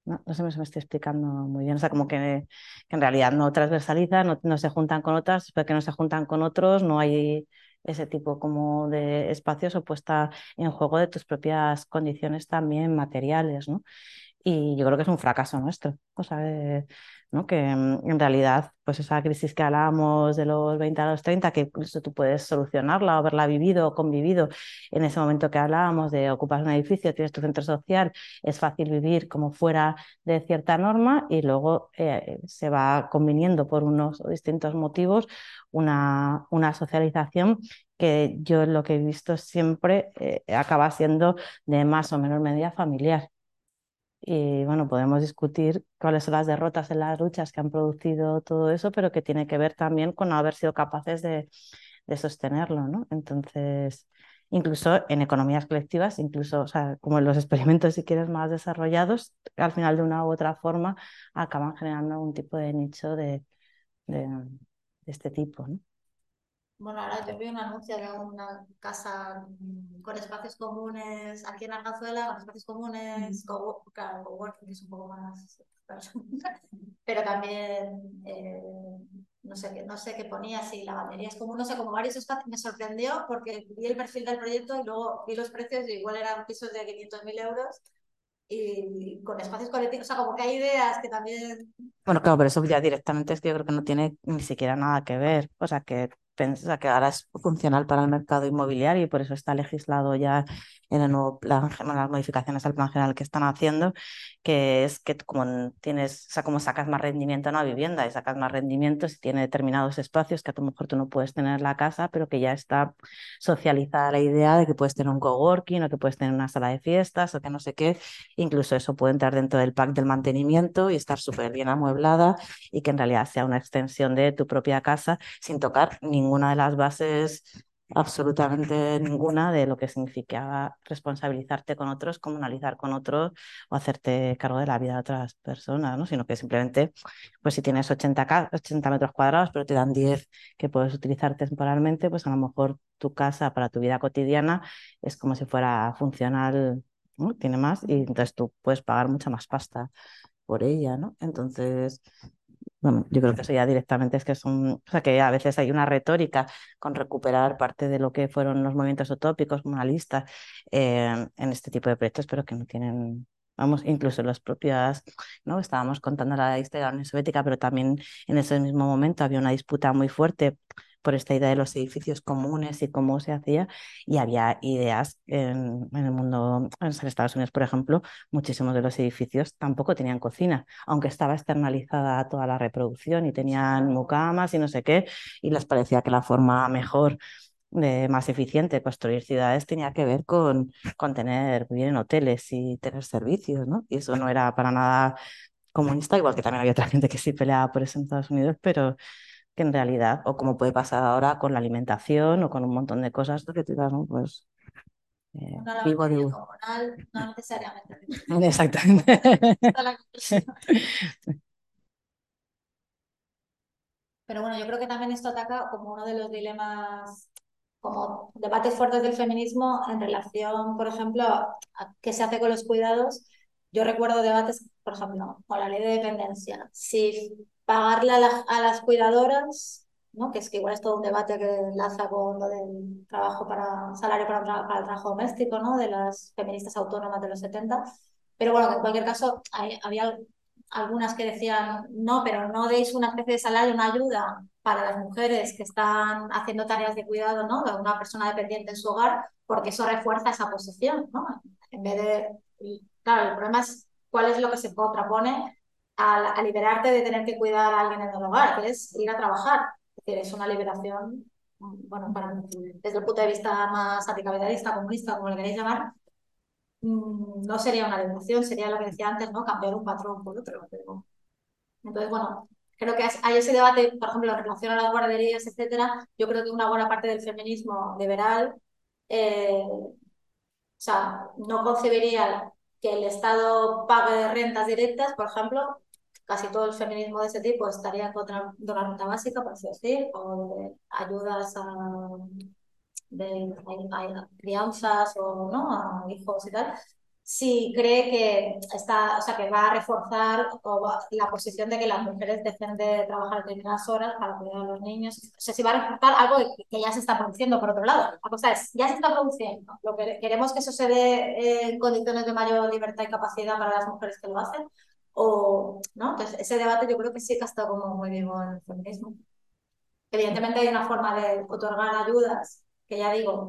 no, sé si me estoy explicando muy bien. O sea, como que, en realidad no transversalizan, no, se juntan con otras, porque no se juntan con otros, no hay ese tipo como de espacios o puesta en juego de tus propias condiciones también materiales, ¿no? Y yo creo que es un fracaso nuestro. O sea, que mm, en realidad, pues esa crisis que hablábamos de los 20 a los 30, que incluso tú puedes solucionarla o haberla vivido o convivido en ese momento que hablábamos de ocupar un edificio, tienes tu centro social, es fácil vivir como fuera de cierta norma y luego eh, se va conviniendo por unos distintos motivos una, una socialización que yo lo que he visto siempre eh, acaba siendo de más o menor medida familiar. Y bueno, podemos discutir cuáles son las derrotas en las luchas que han producido todo eso, pero que tiene que ver también con no haber sido capaces de, sostenerlo, ¿no? Entonces, incluso en economías colectivas, incluso, o sea, como en los experimentos, si quieres, más desarrollados, al final de una u otra forma acaban generando algún tipo de nicho de, de, de este tipo, ¿no? Bueno, ahora yo vi un anuncio de una casa con espacios comunes aquí en Argazuela, con espacios comunes, claro, coworking, que es un poco más. Pero también, eh, no sé qué, no sé qué ponía, si lavanderías es como, no sé, como varios espacios. Me sorprendió porque vi el perfil del proyecto y luego vi los precios y igual eran pisos de 500.000 euros y con espacios colectivos, o sea, como que hay ideas que también... Bueno, claro, pero eso ya directamente es que yo creo que no tiene ni siquiera nada que ver, o sea, que pensa que ahora es funcional para el mercado inmobiliario y por eso está legislado ya en el nuevo plan, las modificaciones al plan general que están haciendo, que es que como tienes, o sea, como sacas más rendimiento en una vivienda y sacas más rendimiento si tiene determinados espacios que a lo mejor tú no puedes tener en la casa, pero que ya está socializada la idea de que puedes tener un coworking o que puedes tener una sala de fiestas o que no sé qué, incluso eso puede entrar dentro del pack del mantenimiento y estar súper bien amueblada y que en realidad sea una extensión de tu propia casa sin tocar ninguna de las bases absolutamente ninguna de lo que significaba responsabilizarte con otros, comunalizar con otros o hacerte cargo de la vida de otras personas, ¿no? sino que simplemente, pues si tienes 80, 80 metros cuadrados, pero te dan 10 que puedes utilizar temporalmente, pues a lo mejor tu casa para tu vida cotidiana es como si fuera funcional, ¿no? tiene más y entonces tú puedes pagar mucha más pasta por ella, ¿no? Entonces, bueno, yo creo que eso ya directamente es que es un, o sea, que a veces hay una retórica con recuperar parte de lo que fueron los movimientos utópicos, moralistas, eh, en este tipo de proyectos, pero que no tienen, vamos, incluso las propias, ¿no? Estábamos contando la historia de la Unión Soviética, pero también en ese mismo momento había una disputa muy fuerte por esta idea de los edificios comunes y cómo se hacía, y había ideas en, el mundo, en Estados Unidos, por ejemplo, muchísimos de los edificios tampoco tenían cocina, aunque estaba externalizada toda la reproducción y tenían mucamas y no sé qué, y les parecía que la forma mejor de más eficiente construir ciudades tenía que ver con, con tener, vivir en hoteles y tener servicios, ¿no? Y eso no era para nada comunista, igual que también había otra gente que sí peleaba por eso en Estados Unidos, pero que en realidad, o como puede pasar ahora con la alimentación o con un montón de cosas que te ¿no? Pues eh, vivo de comunal, no necesariamente. Exactamente. Pero bueno, yo creo que también esto ataca como uno de los dilemas, como debates fuertes del feminismo en relación, por ejemplo, a qué se hace con los cuidados. Yo recuerdo debates, por ejemplo, con la ley de dependencia. Si pagarle a, las cuidadoras, ¿no? que es que igual es todo un debate que enlaza con lo del trabajo para salario para, para, el trabajo doméstico, ¿no? de las feministas autónomas de los 70. Pero bueno, en cualquier caso, había algunas que decían, no, pero no deis una especie de salario, una ayuda para las mujeres que están haciendo tareas de cuidado ¿no? de una persona dependiente en su hogar, porque eso refuerza esa posición. ¿no? En vez de, claro, el problema es cuál es lo que se contrapone a, liberarte de tener que cuidar a alguien en el hogar, que es ir a trabajar. Es es una liberación, bueno, para, desde el punto de vista más anticapitalista, comunista, como le queréis llamar, mm, no sería una liberación, sería lo que decía antes, ¿no? Cambiar un patrón por otro. Entonces, bueno, creo que hay ese debate, por ejemplo, en relación a las guarderías, etcétera. Yo creo que una buena parte del feminismo liberal, eh, o sea, no concebiría que el Estado pague rentas directas, por ejemplo, casi todo el feminismo de ese tipo estaría en contra de una renta básica, por así decir, o de ayudas a, de, crianzas o ¿no? a hijos y tal si cree que está, o sea, que va a reforzar la posición de que las mujeres dejen de trabajar determinadas horas para cuidar a los niños. O sea, si va a reforzar algo que ya se está produciendo por otro lado. La cosa es, ya se está produciendo. Lo que queremos que eso se dé en condiciones de mayor libertad y capacidad para las mujeres que lo hacen. O, ¿no? Entonces, ese debate yo creo que sí que ha estado como muy vivo en el feminismo. Evidentemente hay una forma de otorgar ayudas, que ya digo,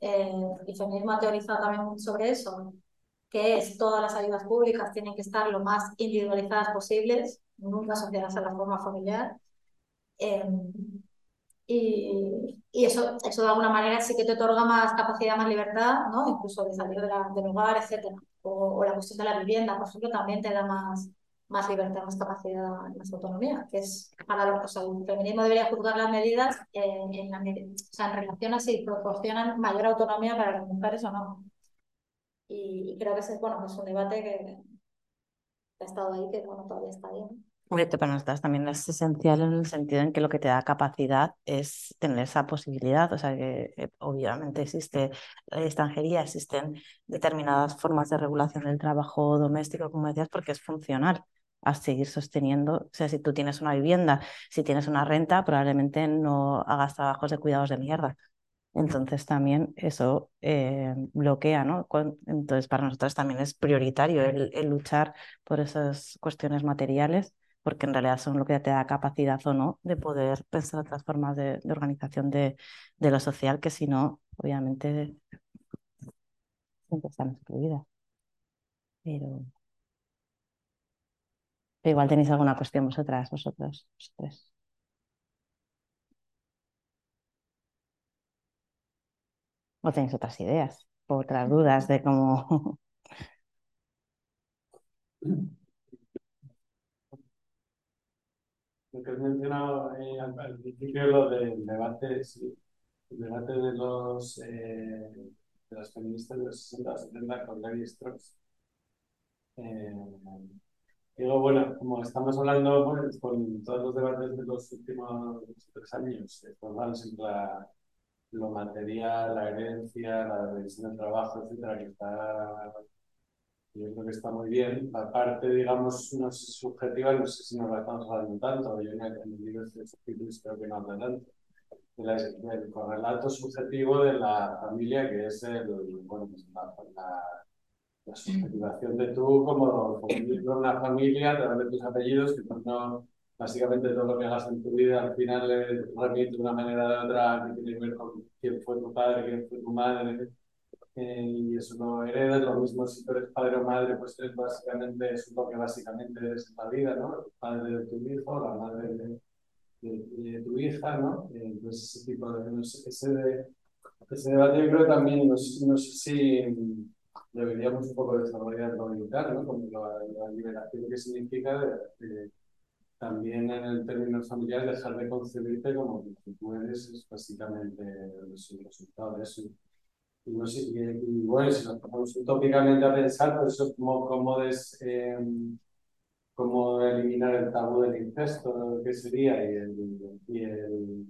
eh, el feminismo ha teorizado también sobre eso, que es todas las ayudas públicas tienen que estar lo más individualizadas posibles, nunca asociadas a la forma familiar. Em, y, eso, eso de alguna manera sí que te otorga más capacidad, más libertad, ¿no? incluso de salir de del hogar, etc. O, la cuestión de la vivienda, por ejemplo, también te da más, más libertad, más capacidad, más autonomía, que es para lo, o sea, el feminismo debería juzgar las medidas en, en, o sea, en relación a si proporcionan mayor autonomía para las mujeres o no. Y, creo que ese bueno, es un debate que, ha estado ahí, que bueno, todavía está bien. Para nosotras también es esencial en el sentido en que lo que te da capacidad es tener esa posibilidad. O sea, que eh, obviamente existe la extranjería, existen determinadas formas de regulación del trabajo doméstico, como decías, porque es funcional a seguir sosteniendo. O sea, si tú tienes una vivienda, si tienes una renta, probablemente no hagas trabajos de cuidados de mierda. Entonces también eso eh, bloquea, ¿no? Entonces para nosotros también es prioritario el, luchar por esas cuestiones materiales, porque en realidad son lo que te da capacidad o no de poder pensar otras formas de, organización de, lo social, que si no, obviamente siempre están excluidas. Pero... igual tenéis alguna cuestión vosotras, vosotros, vosotros. ¿O tenéis otras ideas? otras dudas de cómo... Lo que has mencionado eh, al, principio, lo del debate, el debate de los eh, de las feministas de los 60 70 con Larry Strauss. Eh, digo, bueno, como estamos hablando pues, con todos los debates de los últimos tres años, forman siempre la, lo material, la herencia, la división del trabajo, etcétera, que está, yo creo que está muy bien. La parte, digamos, no sé, subjetiva, no sé si nos la estamos hablando tanto, yo en el, libro de creo que no habla tanto, del correlato subjetivo de la familia, que es el, bueno, pues la, la, la subjetivación de tú como, como de una familia, través de tus apellidos, que no básicamente todo lo que hagas en tu vida al final le remite de una manera de otra que tiene que ver con quién fue tu padre, quién fue tu madre, y eso lo heredas. Lo mismo si tú eres padre o madre, pues eres básicamente, es lo que básicamente es la vida, ¿no? El padre de tu hijo, la madre de, tu hija, ¿no? Eh, entonces, ese tipo de, ese, ese debate yo creo también, no, no sé si deberíamos un poco desarrollarlo tal, ¿no? Como la, liberación que significa también en el término familiar dejar de concebirte como que tú eres es básicamente el resultado de eso. Y, no sé, y, bueno, si nos ponemos utópicamente a pensar, pues eso es como, como, des, eh, como eliminar el tabú del incesto, ¿qué sería? Y, el, y, el,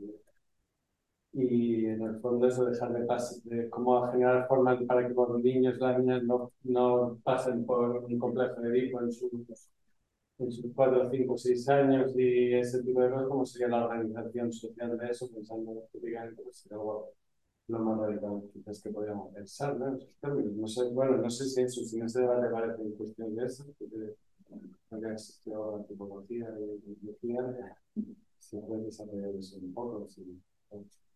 y en el fondo eso dejar de, pasar, de cómo generar formas para que los niños, las niñas no, no pasen por un complejo de Edipo en sus en sus cuatro, cinco, seis años y ese tipo de cosas, cómo sería la organización social de eso, pensando políticamente, pues sería algo lo más radical quizás que podríamos pensar, ¿no? En esos términos. No sé, bueno, no sé si en su fin este debate parece en cuestión de eso, porque no que existido antropología y biología, se puede desarrollar eso un poco,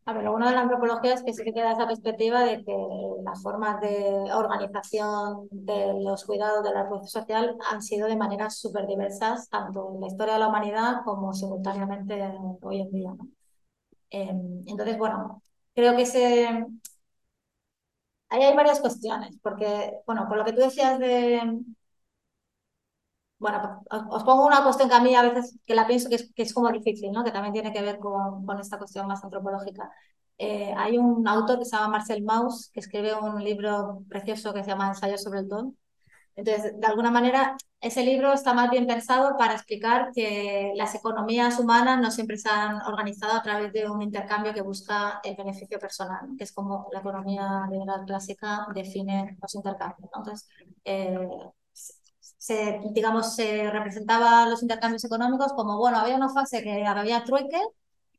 a ver, uno de la antropología es que sí que queda esa perspectiva de que las formas de organización de los cuidados de la reproducción social han sido de maneras súper diversas, tanto en la historia de la humanidad como simultáneamente hoy en día. Em, entonces, bueno, creo que se... ahí hay varias cuestiones, porque, bueno, por lo que tú decías de, bueno, os, pongo una cuestión que a mí a veces que la pienso que es, que es como difícil, ¿no? que también tiene que ver con, con esta cuestión más antropológica. Eh, hay un autor que se llama Marcel Mauss, que escribe un libro precioso que se llama Ensayo sobre el don. Entonces, de alguna manera, ese libro está más bien pensado para explicar que las economías humanas no siempre se han organizado a través de un intercambio que busca el beneficio personal, que es como la economía liberal clásica define los intercambios. Entonces, eh, se, digamos, se representaba los intercambios económicos como, bueno, había una fase que había trueque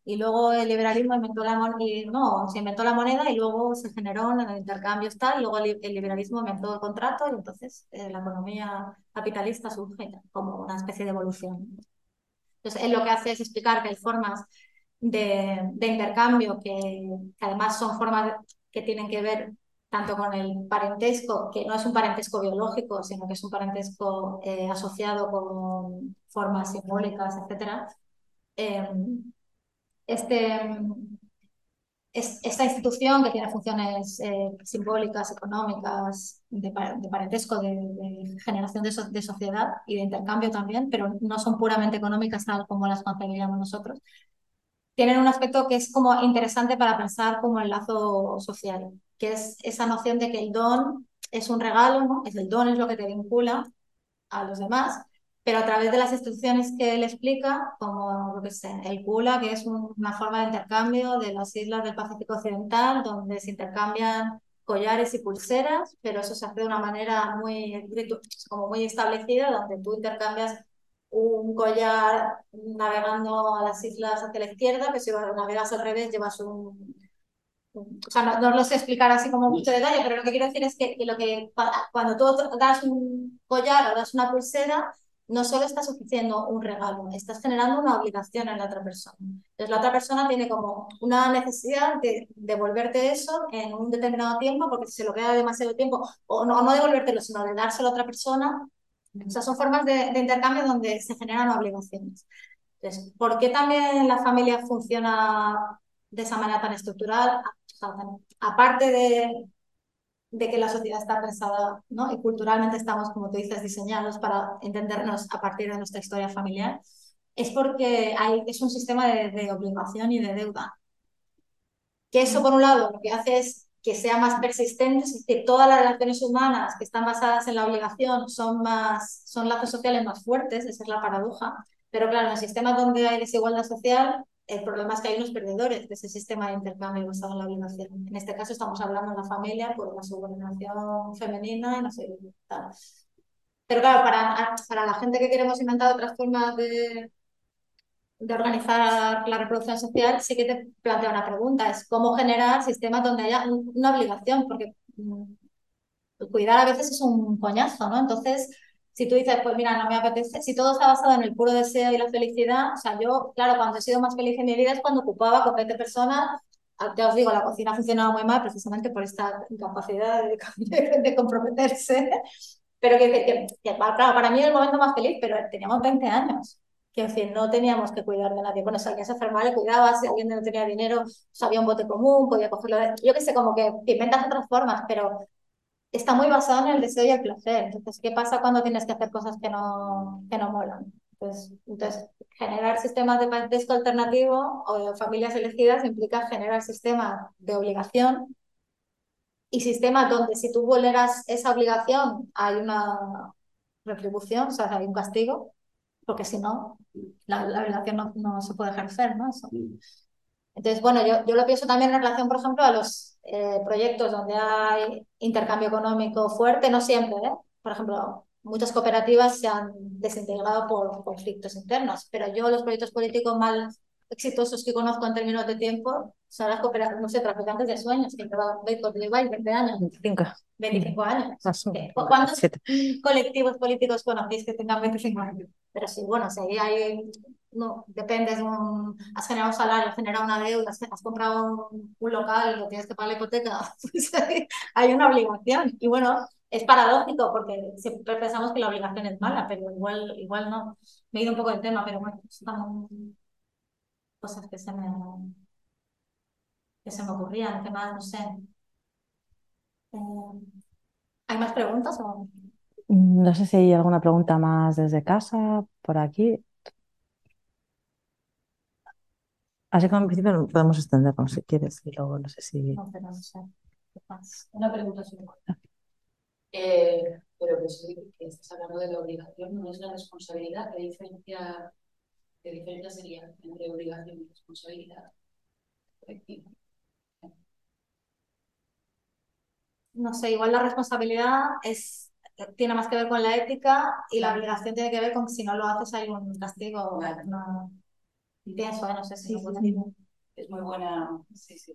y luego el liberalismo inventó la moneda, no, se inventó la moneda y luego se generó el intercambio tal, y luego el, liberalismo inventó el contrato y entonces eh, la economía capitalista surge como una especie de evolución. Entonces, él lo que hace es explicar que hay formas de, de intercambio que, que, además son formas que tienen que ver tanto con el parentesco, que no es un parentesco biológico, sino que es un parentesco eh, asociado con formas simbólicas, etc. Em, este, esta institución que tiene funciones eh, simbólicas, económicas, de, parentesco, de, generación de, sociedad y de intercambio también, pero no son puramente económicas tal como las concebiríamos nosotros, tienen un aspecto que es como interesante para pensar como el lazo social que es esa noción de que el don es un regalo. Es el don es lo que te vincula a los demás, pero a través de las instituciones que él explica, como lo que sé, el CULA, que es una forma de intercambio de las islas del Pacífico Occidental, donde se intercambian collares y pulseras, pero eso se hace de una manera muy, como muy establecida, donde tú intercambias un collar navegando a las islas hacia la izquierda, que si navegas al revés llevas un, o sea, no, lo sé explicar así como mucho detalle, pero lo que quiero decir es que, lo que cuando tú das un collar o das una pulsera, no solo estás ofreciendo un regalo, estás generando una obligación en la otra persona. Entonces la otra persona tiene como una necesidad de devolverte eso en un determinado tiempo, porque si se lo queda demasiado tiempo, o no, no devolvértelo, sino de dárselo a otra persona. O sea, son formas de, de intercambio donde se generan obligaciones. Entonces, ¿por qué también la familia funciona de esa manera tan estructural, aparte de, de que la sociedad está pensada, ¿no? Y culturalmente estamos, como tú dices, diseñados para entendernos a partir de nuestra historia familiar, es porque hay, es un sistema de, de obligación y de deuda. Que eso, por un lado, lo que hace es que sea más persistente, es que todas las relaciones humanas que están basadas en la obligación son, más, son lazos sociales más fuertes, esa es la paradoja. Pero claro, en el sistema donde hay desigualdad social, el problema es que hay unos perdedores de ese sistema de intercambio basado en la obligación. En este caso estamos hablando de la familia por la subordinación femenina y no sé tal. Pero claro, para, para la gente que queremos inventar otras formas de, de organizar la reproducción social, sí que te plantea una pregunta, es cómo generar sistemas donde haya una obligación, porque mm, cuidar a veces es un coñazo, ¿no? Entonces, si tú dices, pues mira, no me apetece, si todo está basado en el puro deseo y la felicidad, o sea, yo, claro, cuando he sido más feliz en mi vida es cuando ocupaba con 20 personas, ya os digo, la cocina funcionaba muy mal precisamente por esta incapacidad de, de, comprometerse, pero que, claro, para mí era el momento más feliz, pero teníamos 20 años. Que en fin, no teníamos que cuidar de nadie. Bueno, si alguien se enfermaba, le cuidaba, si alguien no tenía dinero, sabía un bote común, podía cogerlo. Yo qué sé, como que inventas otras formas, pero está muy basado en el deseo y el placer. Entonces, ¿qué pasa cuando tienes que hacer cosas que no, que no molan? Entonces, generar sistemas de parentesco alternativo o de familias elegidas implica generar sistemas de obligación y sistemas donde si tú vulneras esa obligación hay una retribución, o sea, hay un castigo, porque si no, la, la relación no, no, se puede ejercer, ¿no? Entonces, bueno, yo, yo lo pienso también en relación, por ejemplo, a los eh, proyectos donde hay intercambio económico fuerte, no siempre, ¿eh? Por ejemplo, muchas cooperativas se han desintegrado por conflictos internos, pero yo los proyectos políticos más exitosos que conozco en términos de tiempo son las cooperativas, no sé, traficantes de sueños, que llevan 20 años. 25. 25 años. ¿Cuántos colectivos políticos conocéis que tengan 25 años? Pero sí, bueno, si ahí hay, no, depende, un, has generado un salario, has generado una deuda, has, comprado un, un, local, lo tienes que pagar la hipoteca, pues hay una obligación. Y bueno, es paradójico porque siempre pensamos que la obligación es mala, pero igual, igual no. Me he ido un poco del tema, pero bueno, son cosas que se me, que se me ocurrían, que más, no sé. Eh, ¿Hay más preguntas? O... No sé si hay alguna pregunta más desde casa, por aquí. Así que en principio podemos extendernos si quieres y luego no sé si... No, pero no sé. Una pregunta sobre eh, pero que, sí, que estás hablando de la obligación, no es la responsabilidad. ¿Qué diferencia, qué diferencia sería entre obligación y responsabilidad No sé, igual la responsabilidad es tiene más que ver con la ética y la obligación tiene que ver con que si no lo haces hay un castigo. No, pienso, no sé si es muy buena. Sí, sí,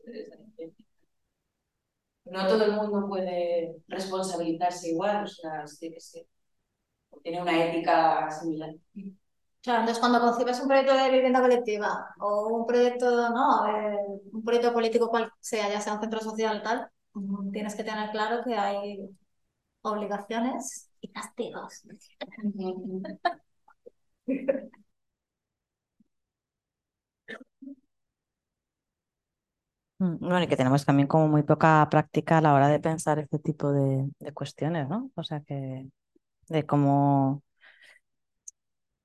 no todo el mundo puede responsabilizarse igual, o sea, sí que sí. Tiene una ética similar. Claro, entonces cuando concibes un proyecto de vivienda colectiva o un proyecto, no, un proyecto político cual sea, ya sea un centro social tal, tienes que tener claro que hay obligaciones y castigos. bueno, y que tenemos también como muy poca práctica a la hora de pensar este tipo de, cuestiones, ¿no? O sea que de cómo,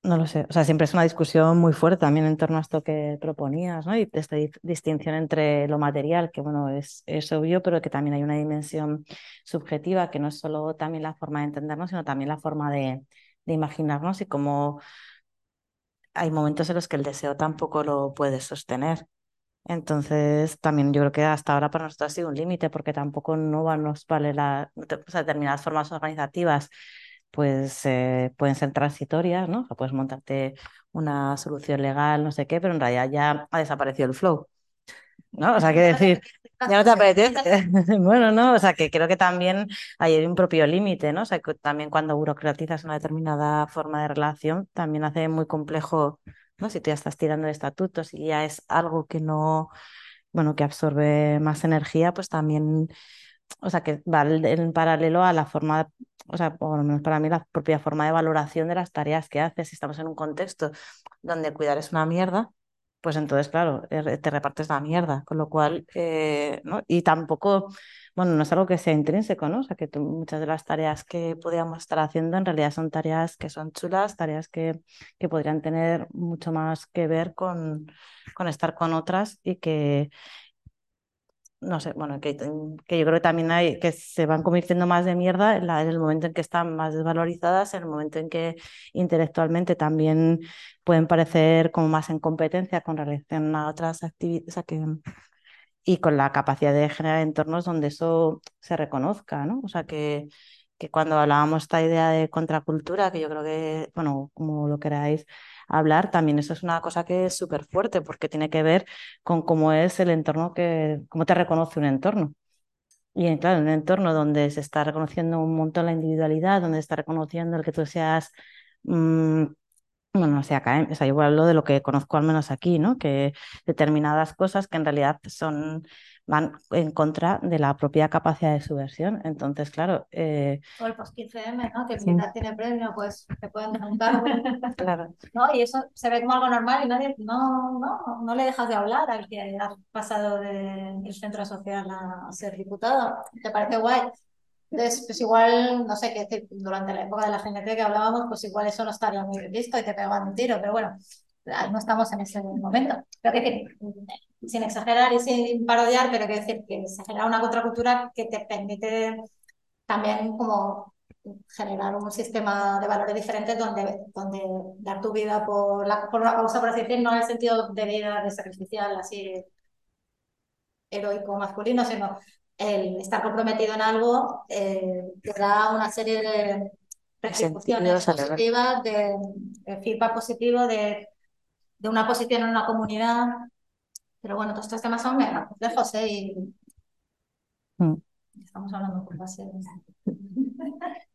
no lo sé, o sea, siempre es una discusión muy fuerte también en torno a esto que proponías, ¿no? Y esta distinción entre lo material, que bueno, es, es obvio, pero que también hay una dimensión subjetiva, que no es solo también la forma de entendernos, sino también la forma de imaginarnos y cómo hay momentos en los que el deseo tampoco lo puede sostener. Entonces, también yo creo que hasta ahora para nosotros ha sido un límite porque tampoco no nos vale la, o sea, determinadas formas organizativas pues eh, pueden ser transitorias, ¿no? O sea, puedes montarte una solución legal, no sé qué, pero en realidad ya ha desaparecido el flow, ¿no? O sea, quiere decir, ya no te apetece. bueno, ¿no? O sea, que creo que también hay un propio límite, ¿no? O sea, que también cuando burocratizas una determinada forma de relación, también hace muy complejo ¿no? Si tú ya estás tirando de estatutos y ya es algo que no, bueno, que absorbe más energía, pues también, o sea, que va en paralelo a la forma, o sea, por lo menos para mí, la propia forma de valoración de las tareas que haces. Si estamos en un contexto donde cuidar es una mierda, pues entonces, claro, er, te repartes la mierda, con lo cual, eh, ¿no? Y tampoco bueno, no es algo que sea intrínseco, ¿no? O sea, que muchas de las tareas que podríamos estar haciendo en realidad son tareas que son chulas, tareas que, que podrían tener mucho más que ver con, con estar con otras y que, no sé, bueno, que, que, yo creo que también hay, que se van convirtiendo más de mierda en, el momento en que están más desvalorizadas, en el momento en que intelectualmente también pueden parecer como más en competencia con relación a otras actividades, o sea, que y con la capacidad de generar entornos donde eso se reconozca, ¿no? O sea, que, que cuando hablábamos esta idea de contracultura, que yo creo que, bueno, como lo queráis hablar, también eso es una cosa que es súper fuerte porque tiene que ver con cómo es el entorno que, cómo te reconoce un entorno. Y claro, un entorno donde se está reconociendo un montón la individualidad, donde se está reconociendo el que tú seas mm, bueno, o sea, acá, o sea, yo hablo de lo que conozco al menos aquí, ¿no? Que determinadas cosas que en realidad son van en contra de la propia capacidad de subversión. Entonces, claro. Eh... O el post-15M, ¿no? Que si tiene premio, pues te pueden cargo. claro. ¿no? Y eso se ve como algo normal y nadie, no, no, no le dejas de hablar al que ha pasado del centro social a ser diputado. ¿Te parece guay? Entonces, pues igual, no sé, que durante la época de la GNT que hablábamos, pues igual eso no estaría muy visto y te pegaban un tiro, pero bueno, no estamos en ese momento. Pero que sin exagerar y sin parodiar, pero que decir que se genera una contracultura que te permite también como generar un sistema de valores diferentes donde, donde dar tu vida por, la, por una causa, por así decir, no en el sentido de vida de sacrificial, así heroico masculino, sino el estar comprometido en algo eh, te da una serie de retribuciones positivas, de, feedback positivo, de, de, una posición en una comunidad. Pero bueno, todos estos temas son mega complejos, ¿eh? Y... Mm. Estamos hablando por base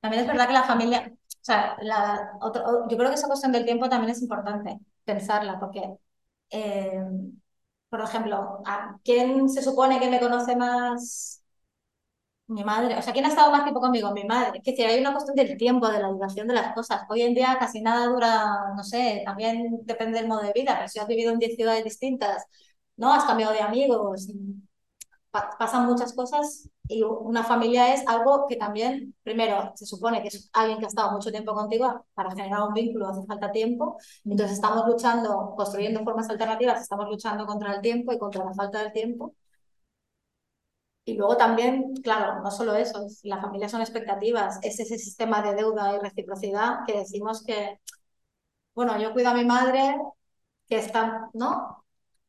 También es verdad que la familia, o sea, la, otro, yo creo que esa cuestión del tiempo también es importante pensarla, porque, eh, por ejemplo, ¿a ¿quién se supone que me conoce más? Mi madre, o sea, ¿quién ha estado más tiempo conmigo? Mi madre. Es decir, hay una cuestión del tiempo, de la duración de las cosas. Hoy en día casi nada dura, no sé, también depende del modo de vida, pero si has vivido en 10 ciudades distintas, ¿no? Has cambiado de amigos, pasan muchas cosas y una familia es algo que también, primero, se supone que es alguien que ha estado mucho tiempo contigo, para generar un vínculo hace falta tiempo, entonces estamos luchando, construyendo formas alternativas, estamos luchando contra el tiempo y contra la falta del tiempo. Y luego también, claro, no solo eso, la familia son expectativas, es ese sistema de deuda y reciprocidad que decimos que, bueno, yo cuido a mi madre, que está, ¿no?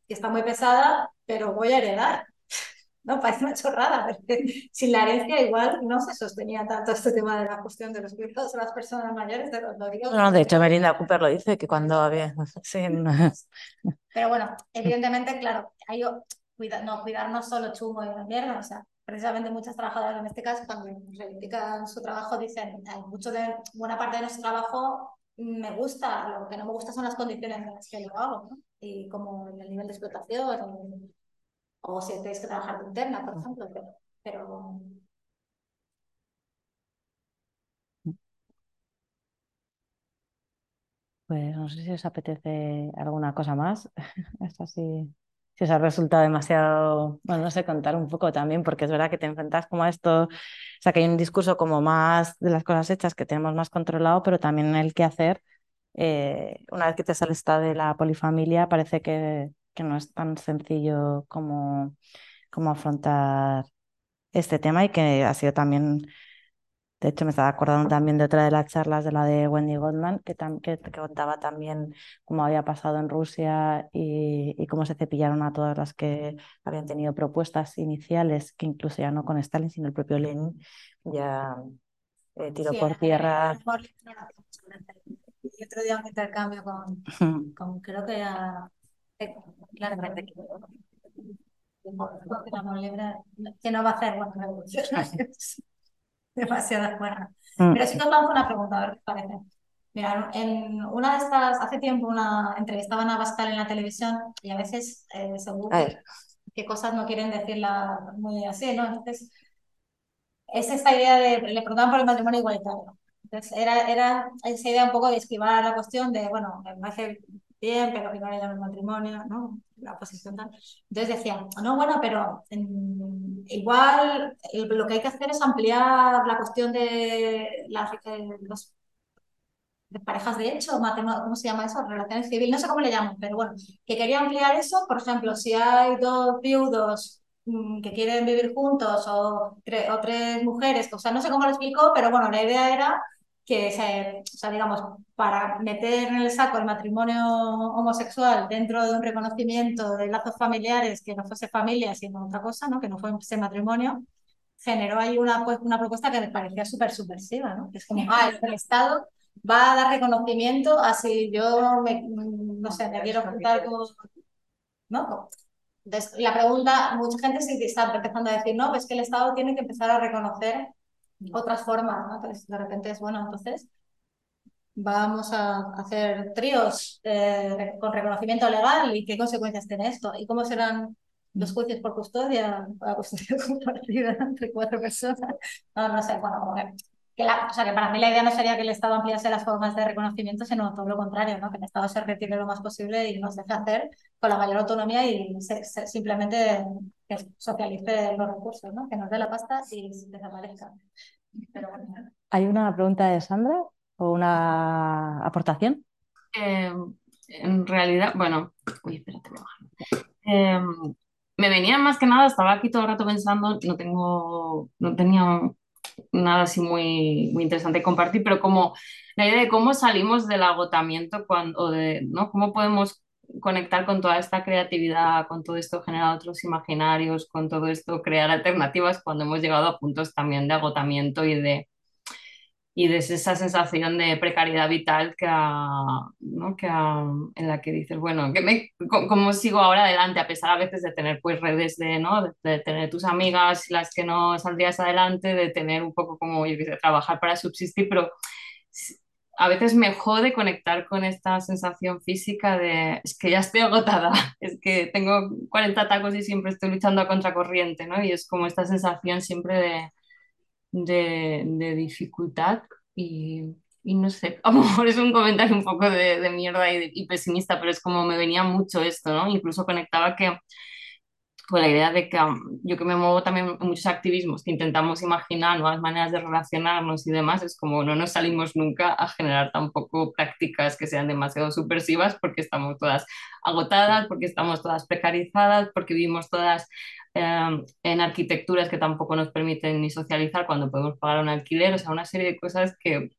Que está muy pesada, pero voy a heredar. No, parece una chorrada, pero sin la herencia igual no se sostenía tanto este tema de la cuestión de los cuidados de las personas mayores. De los, no, de hecho, Melinda Cooper lo dice, que cuando había... Pero bueno, evidentemente, claro, hay, cuida, no, cuidar no solo chungo y la mierda, o sea, precisamente muchas trabajadoras domésticas cuando reivindican su trabajo dicen, mucho de, buena parte de nuestro trabajo me gusta, lo que no me gusta son las condiciones en las que lo hago. Y como el nivel de explotación, o si tenéis que trabajar de interna, por ejemplo, pero, Pues no sé si os apetece alguna cosa más. Esto sí, si os ha resultado demasiado, bueno, no sé, contar un poco también, porque es verdad que te enfrentas como a esto, o sea, que hay un discurso como más de las cosas hechas que tenemos más controlado, pero también el que hacer, eh, una vez que te sales de la polifamilia, parece que que no es tan sencillo como, como afrontar este tema y que ha sido también, de hecho me estaba acordando también de otra de las charlas de la de Wendy Goldman, que, que, contaba también cómo había pasado en Rusia y, y, cómo se cepillaron a todas las que habían tenido propuestas iniciales, que incluso ya no con Stalin, sino el propio Lenin, ya eh, tiró por tierra. Y otro día un intercambio con, con creo que era claramente. Que no va a hacer demasiado buenas. Mm. Pero sí que os lanzo una pregunta, a ver qué parece. Mira, en una de estas, hace tiempo, una entrevistaban a Bascal en la televisión y a veces, eh, según qué cosas no quieren decirla muy así, ¿no? Entonces, es esta idea de, le preguntaban por el matrimonio igualitario. Entonces, era, era esa idea un poco de esquivar la cuestión de, bueno, me parece bien, pero que no le el matrimonio, ¿no? La posición tal. Entonces decían, no, bueno, pero igual lo que hay que hacer es ampliar la cuestión de las los, de parejas de hecho, ¿cómo se llama eso? Relaciones civiles, no sé cómo le llaman, pero bueno, que quería ampliar eso, por ejemplo, si hay dos viudos mm, que quieren vivir juntos o, o tres mujeres, o sea, no sé cómo lo explicó, pero bueno, la idea era que, se, o sea, digamos, para meter en el saco el matrimonio homosexual dentro de un reconocimiento de lazos familiares que no fuese familia, sino otra cosa, ¿no? que no fuese matrimonio, generó ahí una, pues, una propuesta que me parecía súper subversiva, ¿no? es como, ah, el, Estado va a dar reconocimiento a si yo, me, no sé, me quiero juntar con... ¿no? La pregunta, mucha gente sí está empezando a decir, no, pues que el Estado tiene que empezar a reconocer otras formas, ¿no? Entonces, de repente es, bueno, entonces vamos a hacer tríos eh, con reconocimiento legal y qué consecuencias tiene esto y cómo serán los juicios por custodia, la custodia compartida entre cuatro personas. No, no sé, bueno, que la, o sea, que para mí la idea no sería que el Estado ampliase las formas de reconocimiento, sino todo lo contrario, ¿no? que el Estado se retire lo más posible y nos deje hacer con la mayor autonomía y simplemente que socialice los recursos, ¿no? que nos dé la pasta y desaparezca. ¿Hay una pregunta de Sandra o una aportación? Eh, en realidad, bueno, uy, espérate, eh, me venía más que nada, estaba aquí todo el rato pensando, no tengo, no tenía nada así muy, interesante compartir, pero como la idea de cómo salimos del agotamiento cuando, o de, ¿no? Cómo podemos conectar con toda esta creatividad, con todo esto generar otros imaginarios, con todo esto crear alternativas cuando hemos llegado a puntos también de agotamiento y de, y de esa sensación de precariedad vital que, ¿no? que en la que dices, bueno, que me, ¿cómo sigo ahora adelante? A pesar a veces de tener pues redes de, ¿no? de, tener tus amigas, las que no saldrías adelante, de tener un poco como, yo qué trabajar para subsistir, pero a veces me jode conectar con esta sensación física de es que ya estoy agotada, es que tengo 40 tacos y siempre estoy luchando a contracorriente, ¿no? Y es como esta sensación siempre de de, dificultad y, y, no sé, a lo mejor es un comentario un poco de, de mierda y, y, pesimista, pero es como me venía mucho esto, ¿no? Incluso conectaba que con la idea de que yo que me muevo también en muchos activismos, que intentamos imaginar nuevas maneras de relacionarnos y demás, es como no nos salimos nunca a generar tampoco prácticas que sean demasiado subversivas porque estamos todas agotadas, porque estamos todas precarizadas, porque vivimos todas em, en arquitecturas que tampoco nos permiten ni socializar cuando podemos pagar un alquiler, o sea, una serie de cosas que,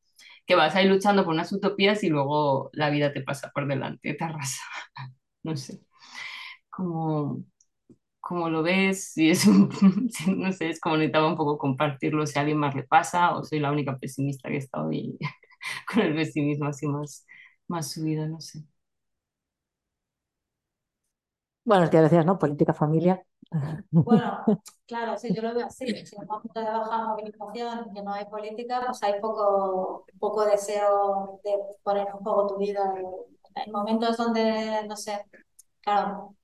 que vas a ir luchando por unas utopías y luego la vida te pasa por delante, te arrasa. no sé. Como cómo lo ves, si es un, no sé, es como necesitaba un poco compartirlo, si a alguien más le pasa o soy la única pesimista que está hoy con el pesimismo así más, más subido, no sé. Bueno, es que decías, ¿no? Política familia. Bueno, claro, sí, yo lo veo así. Si en un momento de baja movilización que no hay política, pues hay poco, poco deseo de poner en juego tu vida. Hay momentos donde, no sé, claro,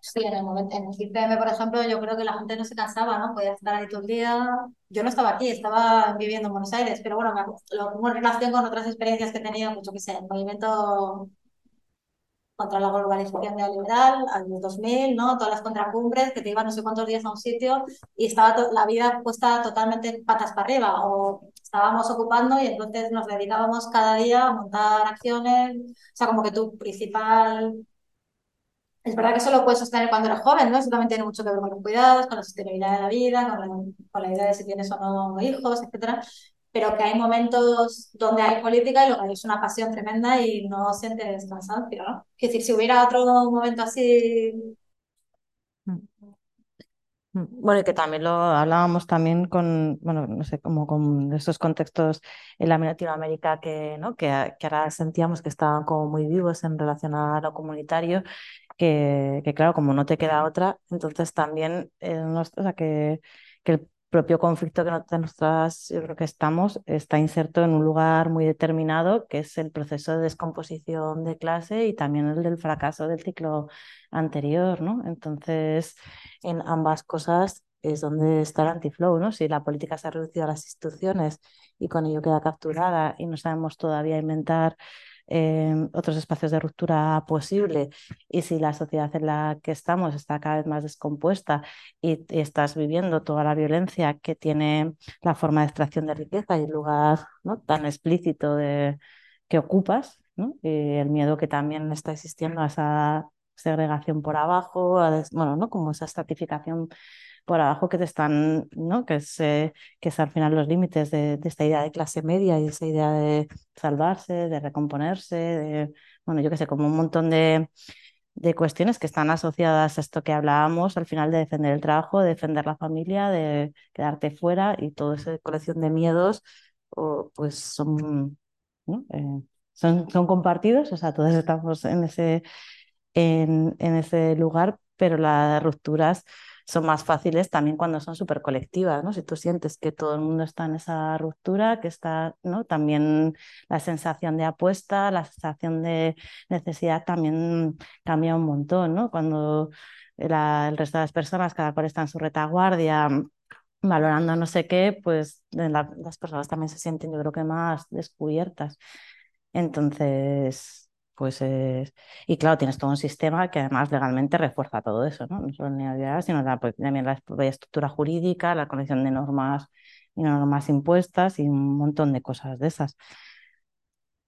Sí, en el momento, en el 15 por ejemplo, yo creo que la gente no se cansaba, ¿no? Podía estar ahí todo el día. Yo no estaba aquí, estaba viviendo en Buenos Aires, pero bueno, lo pongo en relación con otras experiencias que he tenido, mucho que sé, el movimiento contra la globalización neoliberal, años 2000, ¿no? Todas las contracumbres que te iban no sé cuántos días a un sitio y estaba la vida puesta totalmente patas para arriba o estábamos ocupando y entonces nos dedicábamos cada día a montar acciones, o sea, como que tu principal es verdad que eso lo puedes sostener cuando eres joven, ¿no? Eso también tiene mucho que ver con los cuidados, con la sostenibilidad de la vida, con la, idea de si tienes o no hijos, etcétera. Pero que hay momentos donde hay política y lo que es una pasión tremenda y no sientes cansancio, ¿no? Es decir, si hubiera otro momento así Mm, bueno, y que también lo hablábamos también con, bueno, no sé, como con esos contextos en la Latinoamérica que, ¿no? que ahora sentíamos que estaban como muy vivos en relación a lo comunitario, que, que claro, como no te queda otra, entonces también, eh, o sea, que, que el propio conflicto que nosotras, yo creo que estamos, está inserto en un lugar muy determinado, que es el proceso de descomposición de clase y también el del fracaso del ciclo anterior, ¿no? Entonces, en ambas cosas es donde está el antiflow, ¿no? Si la política se ha reducido a las instituciones y con ello queda capturada y no sabemos todavía inventar Em, otros espacios de ruptura posible y si la sociedad en la que estamos está cada vez más descompuesta y, estás viviendo toda la violencia que tiene la forma de extracción de riqueza y el lugar ¿no? tan explícito de, que ocupas, y el miedo que también está existiendo a esa segregación por abajo, bueno, ¿no? como esa estratificación por abajo que te están, ¿no? Que es, que es al final los límites de, esta idea de clase media y esa idea de salvarse, de recomponerse, de, bueno, yo qué sé, como un montón de, de cuestiones que están asociadas a esto que hablábamos al final de defender el trabajo, de defender la familia, de quedarte fuera y toda esa colección de miedos, o, pues son, eh, son, son compartidos, o sea, todos estamos en ese, en, en ese lugar, pero las rupturas son más fáciles también cuando son súper colectivas, ¿no? Si tú sientes que todo el mundo está en esa ruptura, que está, ¿no? También la sensación de apuesta, la sensación de necesidad también cambia un montón, ¿no? Cuando el resto de las personas, cada cual está en su retaguardia, valorando no sé qué, pues las personas también se sienten, yo creo que más descubiertas. Entonces, pues es... Y claro, tienes todo un sistema que además legalmente refuerza todo eso, ¿no? No solo la sino pues, también la estructura jurídica, la colección de normas y normas impuestas y un montón de cosas de esas.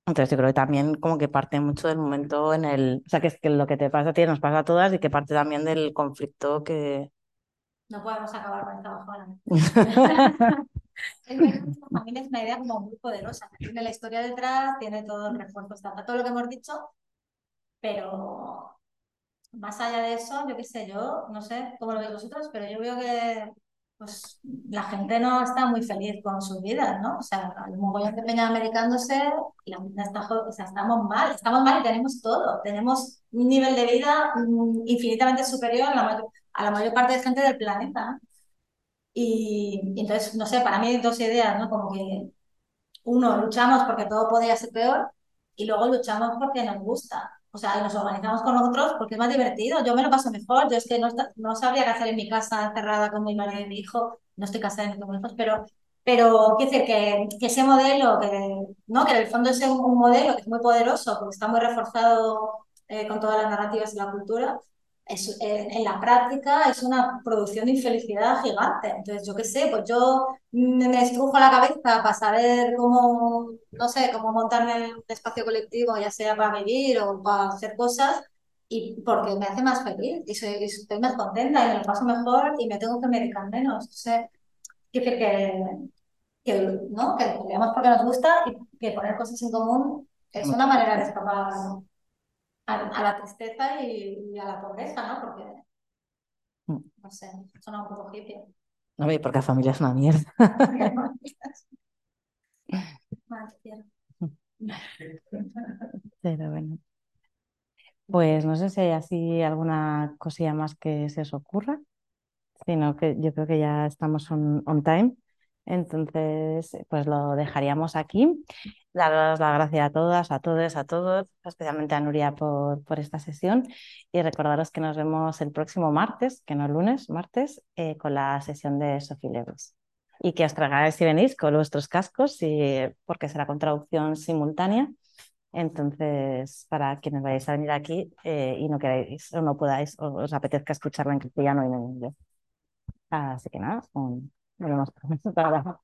Entonces yo creo que también como que parte mucho del momento en el... O sea, que es que lo que te pasa a ti nos pasa a todas y que parte también del conflicto que... No podemos acabar con esta bajona. también es una idea como muy poderosa. Tiene la historia detrás, tiene todo el refuerzo, todo lo que hemos dicho, pero más allá de eso, yo qué sé, yo no sé cómo lo veis vosotros, pero yo veo que pues la gente no está muy feliz con sus vidas, ¿no? O sea, hay un mogollón de peña americándose la está, o sea, estamos mal, estamos mal y tenemos todo. Tenemos un nivel de vida mm, infinitamente superior a la mayor, a la mayor parte de gente del planeta. Y, y, entonces, no sé, para mí hay dos ideas, ¿no? Como que uno, luchamos porque todo podría ser peor y luego luchamos porque nos gusta. O sea, nos organizamos con nosotros porque es más divertido. Yo me lo paso mejor. Yo es que no, no sabría qué hacer en mi casa encerrada con mi marido y mi hijo. No estoy casada ni con hijos, pero, pero quiero decir que, que, ese modelo, que, ¿no? que en el fondo es un, modelo que es muy poderoso, porque está muy reforzado eh, con todas las narrativas y la cultura, es, en la práctica es una producción de infelicidad gigante. Entonces, yo qué sé, pues yo me estrujo la cabeza para saber cómo, no sé, cómo montarme un espacio colectivo, ya sea para vivir o para hacer cosas, y porque me hace más feliz y, soy, estoy más contenta y me lo paso mejor y me tengo que medicar menos. Entonces, quiero decir que, que, ¿no? que porque nos gusta y que poner cosas en común es una manera de escapar a, la tristeza y, a la pobreza, ¿no? Porque, mm. no sé, suena un poco hippie. No, porque la familia es una mierda. Pero bueno. Pues no sé si hay así alguna cosilla más que se os ocurra, sino que yo creo que ya estamos on, on time. Entonces, pues lo dejaríamos aquí. Daros las gracias a todas, a todos, a todos, especialmente a Nuria por, por esta sesión y recordaros que nos vemos el próximo martes, que no lunes, martes, eh, con la sesión de Sophie Lewis. Y que os tragáis si venís con vuestros cascos, y, porque será con traducción simultánea. Entonces, para quienes vayáis a venir aquí eh, y no queráis o no podáis o os apetezca escucharla en castellano y en inglés. Así que nada, un, nos vemos para